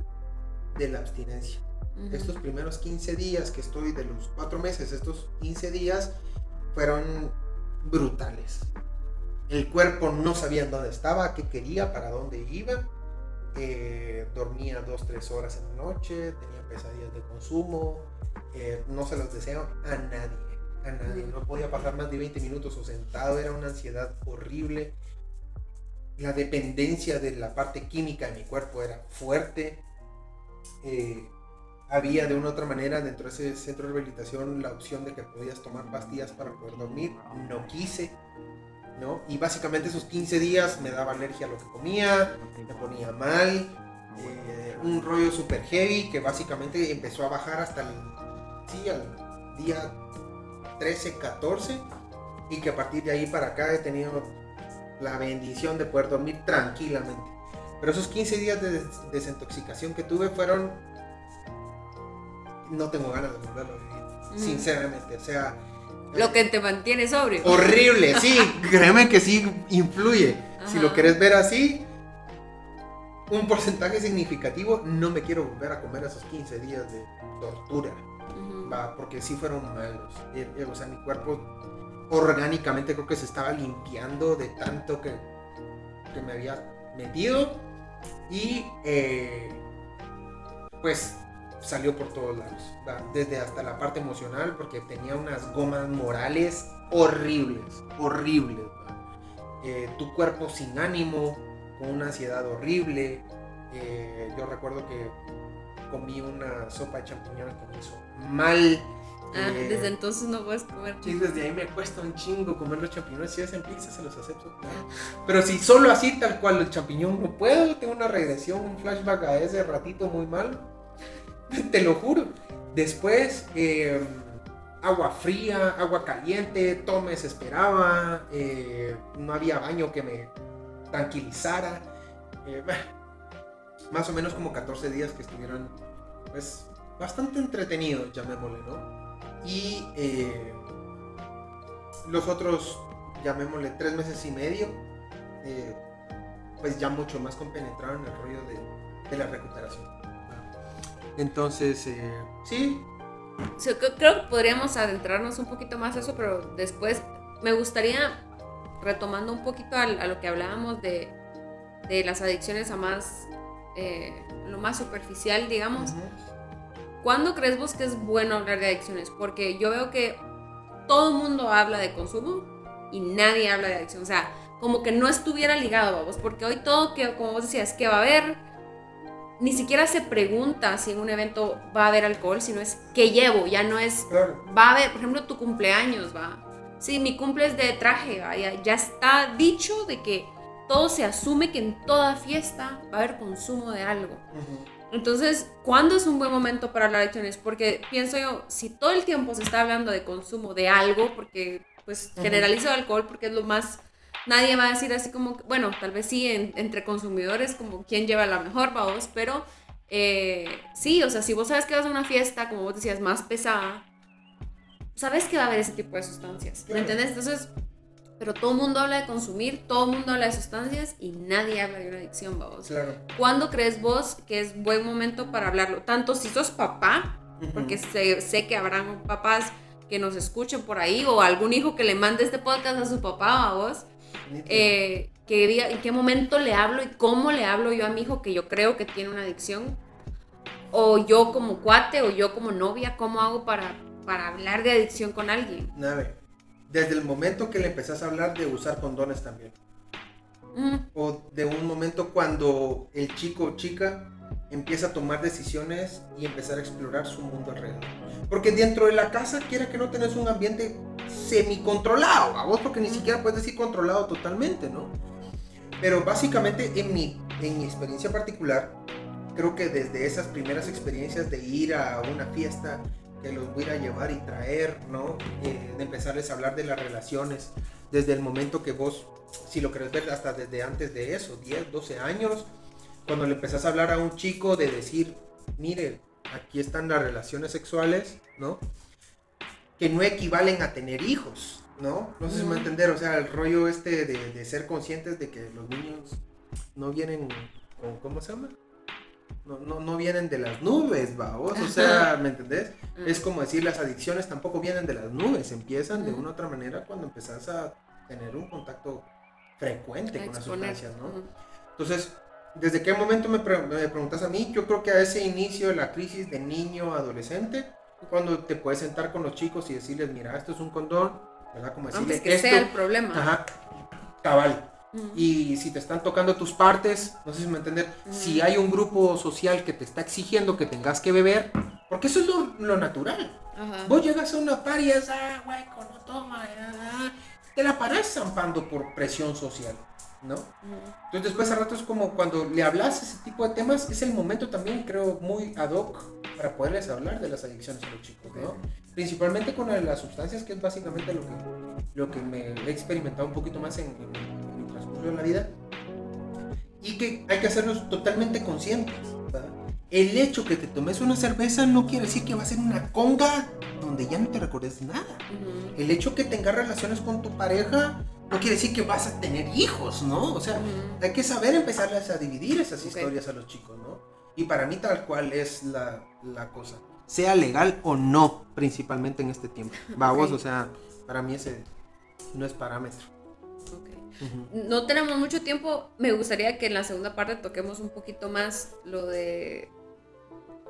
de la abstinencia. Estos primeros 15 días que estoy de los 4 meses, estos 15 días fueron brutales. El cuerpo no sabía dónde estaba, qué quería, para dónde iba. Eh, dormía 2-3 horas en la noche, tenía pesadillas de consumo. eh, no se los deseo a nadie, a nadie. No podía pasar más de 20 minutos o sentado, era una ansiedad horrible. La dependencia de la parte química de mi cuerpo era fuerte. Eh, había de una u otra manera dentro de ese centro de rehabilitación la opción de que podías tomar pastillas para poder dormir. No quise, ¿no? Y básicamente esos 15 días me daba alergia a lo que comía, me ponía mal, eh, un rollo super heavy que básicamente empezó a bajar hasta el, sí, al día 13, 14 y que a partir de ahí para acá he tenido la bendición de poder dormir tranquilamente. Pero esos 15 días de des- desintoxicación que tuve fueron... No tengo ganas de volverlo a vivir, sinceramente. O sea, Lo que te mantiene sobrio. horrible, sí, créeme que sí influye. Si lo querés ver así, un porcentaje significativo, no me quiero volver a comer esos 15 días de tortura, va, porque sí fueron malos. Eh, eh, O sea, mi cuerpo orgánicamente creo que se estaba limpiando de tanto que, que me había metido y eh, pues salió por todos lados, desde hasta la parte emocional, porque tenía unas gomas morales horribles, horribles. Eh, tu cuerpo sin ánimo, con una ansiedad horrible, Eh, yo recuerdo que comí una sopa de champiñones que me hizo mal. Ah, Eh, desde entonces no puedes comer. Sí, desde ahí me cuesta un chingo comer los champiñones. Si hacen pizza, se los acepto. claro. Pero si solo así, tal cual, el champiñón no puedo, tengo una regresión, un flashback a ese ratito muy mal. <laughs> Te lo juro. Después, eh, agua fría, agua caliente, todo me desesperaba. eh, no había baño que me tranquilizara. eh, más o menos como 14 días que estuvieran, pues, bastante entretenidos, llamémosle, ¿no? Y eh, los otros, llamémosle tres meses y medio, pues ya mucho más compenetrado en el rollo de la recuperación. Entonces, eh, sí, creo- que podríamos adentrarnos un poquito más a eso, pero después me gustaría, retomando un poquito a, lo que hablábamos de, de las adicciones a más, eh, lo más superficial, digamos. ¿Cuándo crees vos que es bueno hablar de adicciones? Porque yo veo que todo el mundo habla de consumo y nadie habla de adicción. O sea, como que no estuviera ligado, vos, porque hoy todo, que, como vos decías, que va a haber, ni siquiera se pregunta si en un evento va a haber alcohol, sino es qué llevo, ya no es, claro. va a haber, por ejemplo, tu cumpleaños, va. Sí, mi cumple es de traje, va, ya, ya está dicho de que todo se asume que en toda fiesta va a haber consumo de algo. Entonces, ¿cuándo es un buen momento para hablar de adicciones? Porque pienso yo, si todo el tiempo se está hablando de consumo de algo, porque pues generalizo el alcohol porque es lo más, nadie va a decir así como, bueno, tal vez sí en- entre consumidores como quién lleva la mejor vos, pero eh, sí, o sea, si vos sabes que vas a una fiesta, como vos decías, más pesada, sabes que va a haber ese tipo de sustancias, ¿me Claro. entendés? Entonces, pero todo el mundo habla de consumir, todo el mundo habla de sustancias y nadie habla de una adicción, vamos. Claro. ¿Cuándo crees vos que es buen momento para hablarlo? Tanto si sos papá, porque sé, sé que habrán papás que nos escuchen por ahí, o algún hijo que le mande este podcast a su papá o a vos, eh, que diga en qué momento le hablo y cómo le hablo yo a mi hijo que yo creo que tiene una adicción, o yo como cuate, o yo como novia, ¿cómo hago para, para hablar de adicción con alguien? Nave. Desde el momento que le empezás a hablar de usar condones también. O de un momento cuando el chico o chica empieza a tomar decisiones y empezar a explorar su mundo alrededor. Porque dentro de la casa, quiera que no tenés un ambiente semi-controlado, a vos porque ni siquiera puedes decir controlado totalmente, ¿no? Pero básicamente en mi, en mi experiencia particular, creo que desde esas primeras experiencias de ir a una fiesta, que los voy a llevar y traer, ¿no? Eh, de empezarles a hablar de las relaciones, desde el momento que vos, si lo querés ver, hasta desde antes de eso, 10, 12 años, cuando le empezás a hablar a un chico de decir, mire, aquí están las relaciones sexuales, ¿no? Que no equivalen a tener hijos, ¿no? No sé si me va a entender, o sea, el rollo este de, de ser conscientes de que los niños no vienen con, ¿cómo se llama? No, no, no vienen de las nubes, vamos, o sea, ¿me entendés? Es como decir, las adicciones tampoco vienen de las nubes, empiezan de Ujú. una u otra manera cuando empezás a tener un contacto frecuente con las sustancias, ¿no? Entonces, ¿desde qué momento me, pre- me preguntas a mí? Yo creo que a ese inicio de la crisis de niño adolescente, cuando te puedes sentar con los chicos y decirles, mira, esto es un condón, ¿verdad? Como decirle Antes que esto, sea el problema. ajá, cabal. Y si te están tocando tus partes, no sé si me entender, si hay un grupo social que te está exigiendo que tengas que beber, porque eso es lo, lo natural. Ajá. Vos llegas a una par y es, ah, hueco, no toma, ah", te la parás zampando por presión social, Entonces después a rato es como cuando le hablas ese tipo de temas, es el momento también creo muy ad hoc para poderles hablar de las adicciones a los chicos, ¿no? Principalmente con las sustancias, que es básicamente lo que, lo que me he experimentado un poquito más en, en- en mi transcurso de la vida. Y que hay que hacerlos totalmente conscientes, ¿verdad? El hecho que te tomes una cerveza no quiere decir que va a ser una conga donde ya no te recuerdes nada. El hecho que tengas relaciones con tu pareja no quiere decir que vas a tener hijos, ¿no? O sea, hay que saber empezarles a dividir esas historias a los chicos, ¿no? Y para mí tal cual es la, la cosa. Sea legal o no, principalmente en este tiempo. <laughs> Vamos, o sea, para mí ese no es parámetro. Ok. Ujú. No tenemos mucho tiempo. Me gustaría que en la segunda parte toquemos un poquito más lo de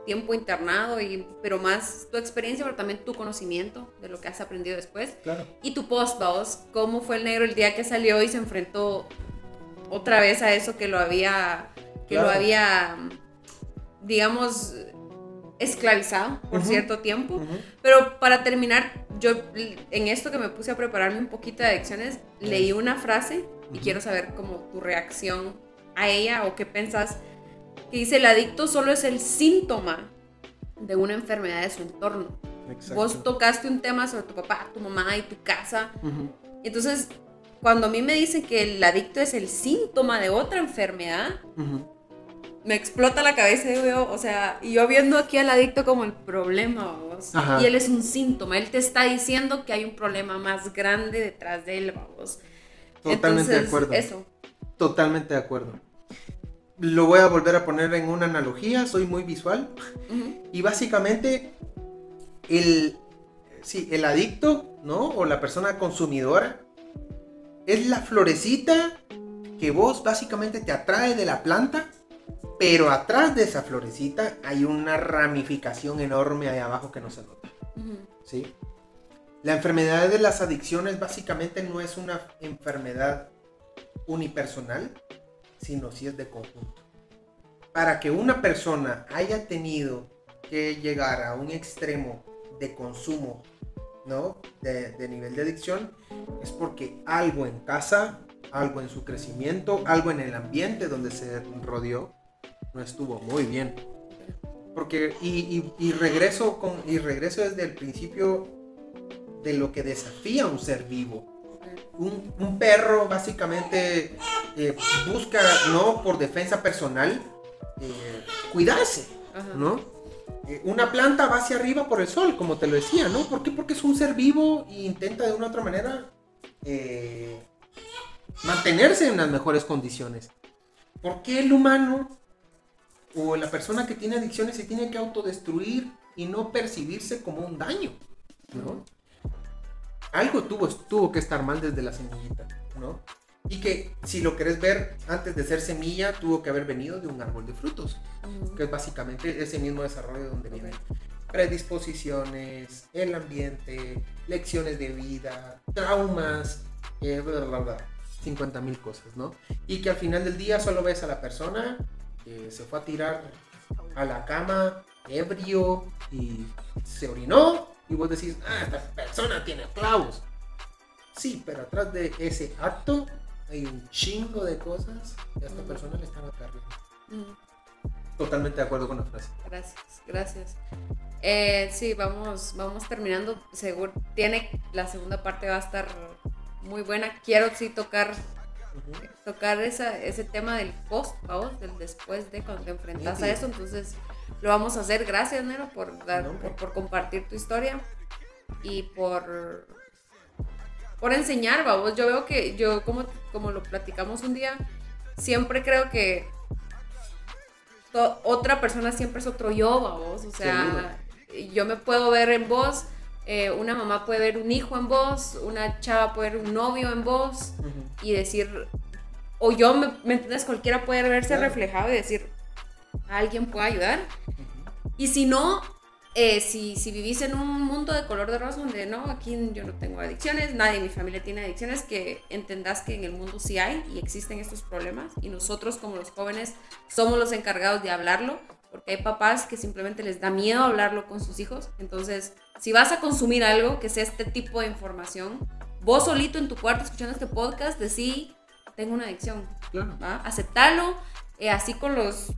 tiempo internado, y, pero más tu experiencia, pero también tu conocimiento de lo que has aprendido después. Claro. Y tu post, vos, cómo fue el negro el día que salió y se enfrentó otra vez a eso que lo había que lo había, digamos, esclavizado por cierto tiempo. Pero para terminar, yo en esto que me puse a prepararme un poquito de adicciones, leí una frase y quiero saber como tu reacción a ella o qué pensás. Que dice, el adicto solo es el síntoma de una enfermedad de su entorno. Exacto. Vos tocaste un tema sobre tu papá, tu mamá y tu casa. Y entonces, cuando a mí me dicen que el adicto es el síntoma de otra enfermedad, me explota la cabeza y yo, o sea, y yo viendo aquí al adicto como el problema, vos. Ajá. Y él es un síntoma, él te está diciendo que hay un problema más grande detrás de él, vos. Totalmente de acuerdo. Eso. Totalmente de acuerdo. Lo voy a volver a poner en una analogía, soy muy visual. Y básicamente, el, sí, el adicto, ¿no? O la persona consumidora, es la florecita que vos básicamente te atrae de la planta, pero atrás de esa florecita hay una ramificación enorme ahí abajo que no se nota. ¿sí? La enfermedad de las adicciones básicamente no es una enfermedad unipersonal, sino si es de conjunto. Para que una persona haya tenido que llegar a un extremo de consumo, ¿no? De, nivel de adicción, es porque algo en casa, algo en su crecimiento, algo en el ambiente donde se rodeó, no estuvo muy bien. Porque, y, y- regreso con, y regreso desde el principio de lo que desafía un ser vivo. Un, un perro básicamente eh, busca, no por defensa personal, eh, cuidarse, Ajá. ¿no? Eh, una planta va hacia arriba por el sol, como te lo decía, ¿no? ¿Por qué? Porque es un ser vivo e intenta de una u otra manera eh, mantenerse en las mejores condiciones. ¿Por qué el humano o la persona que tiene adicciones se tiene que autodestruir y no percibirse como un daño? ¿no? Algo tuvo, tuvo que estar mal desde la semillita, ¿no? Y que si lo querés ver, antes de ser semilla, tuvo que haber venido de un árbol de frutos Ujú. que es básicamente ese mismo desarrollo donde vienen predisposiciones, el ambiente, lecciones de vida, traumas, eh, bla, bla, bla, 50 mil cosas, ¿no? Y que al final del día solo ves a la persona que se fue a tirar a la cama ebrio y se orinó y vos decís, ah, esta persona tiene clavos. Sí, pero atrás de ese acto hay un chingo de cosas que a esta Ujú. persona le están acarreando. Ujú. Totalmente de acuerdo con la frase. Gracias, gracias. Eh, sí, vamos, vamos terminando. Seguro tiene la segunda parte va a estar muy buena. Quiero sí tocar tocar esa, ese tema del post, vamos, del después de cuando te enfrentas a Sí. eso. Entonces lo vamos a hacer. Gracias, Nero, por dar, No, por, por compartir tu historia y por por enseñar, vamos. Yo veo que yo como como lo platicamos un día, siempre creo que to- otra persona siempre es otro yo, vamos. O sea, yo me puedo ver en vos. eh, una mamá puede ver un hijo en vos, una chava puede ver un novio en vos, y decir, o yo, ¿me, ¿me entiendes? Cualquiera puede verse Claro. reflejado y decir, alguien puede ayudar. Y si no, eh, si, si vivís en un mundo de color de rosa donde no, aquí yo no tengo adicciones, nadie en mi familia tiene adicciones, que entendás que en el mundo sí hay y existen estos problemas y nosotros como los jóvenes somos los encargados de hablarlo, porque hay papás que simplemente les da miedo hablarlo con sus hijos. Entonces, si vas a consumir algo que sea este tipo de información, vos solito en tu cuarto escuchando este podcast, decí, tengo una adicción, Claro. ¿va? Aceptarlo, eh, así con los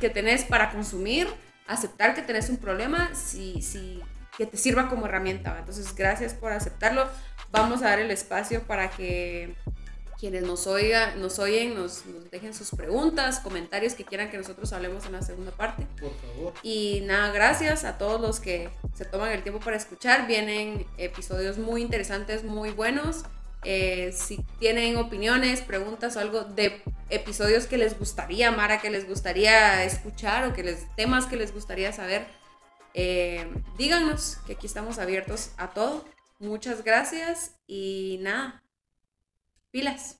que tenés para consumir, aceptar que tenés un problema, si, si, que te sirva como herramienta. Entonces, gracias por aceptarlo. Vamos a dar el espacio para que quienes nos, oiga, nos oyen nos, nos dejen sus preguntas, comentarios que quieran que nosotros hablemos en la segunda parte. Por favor. Y nada, gracias a todos los que se toman el tiempo para escuchar. Vienen episodios muy interesantes, muy buenos. Eh, si tienen opiniones, preguntas o algo de episodios que les gustaría, Mara, que les gustaría escuchar o que les, temas que les gustaría saber, eh, díganos que aquí estamos abiertos a todo. Muchas gracias y nada, pilas.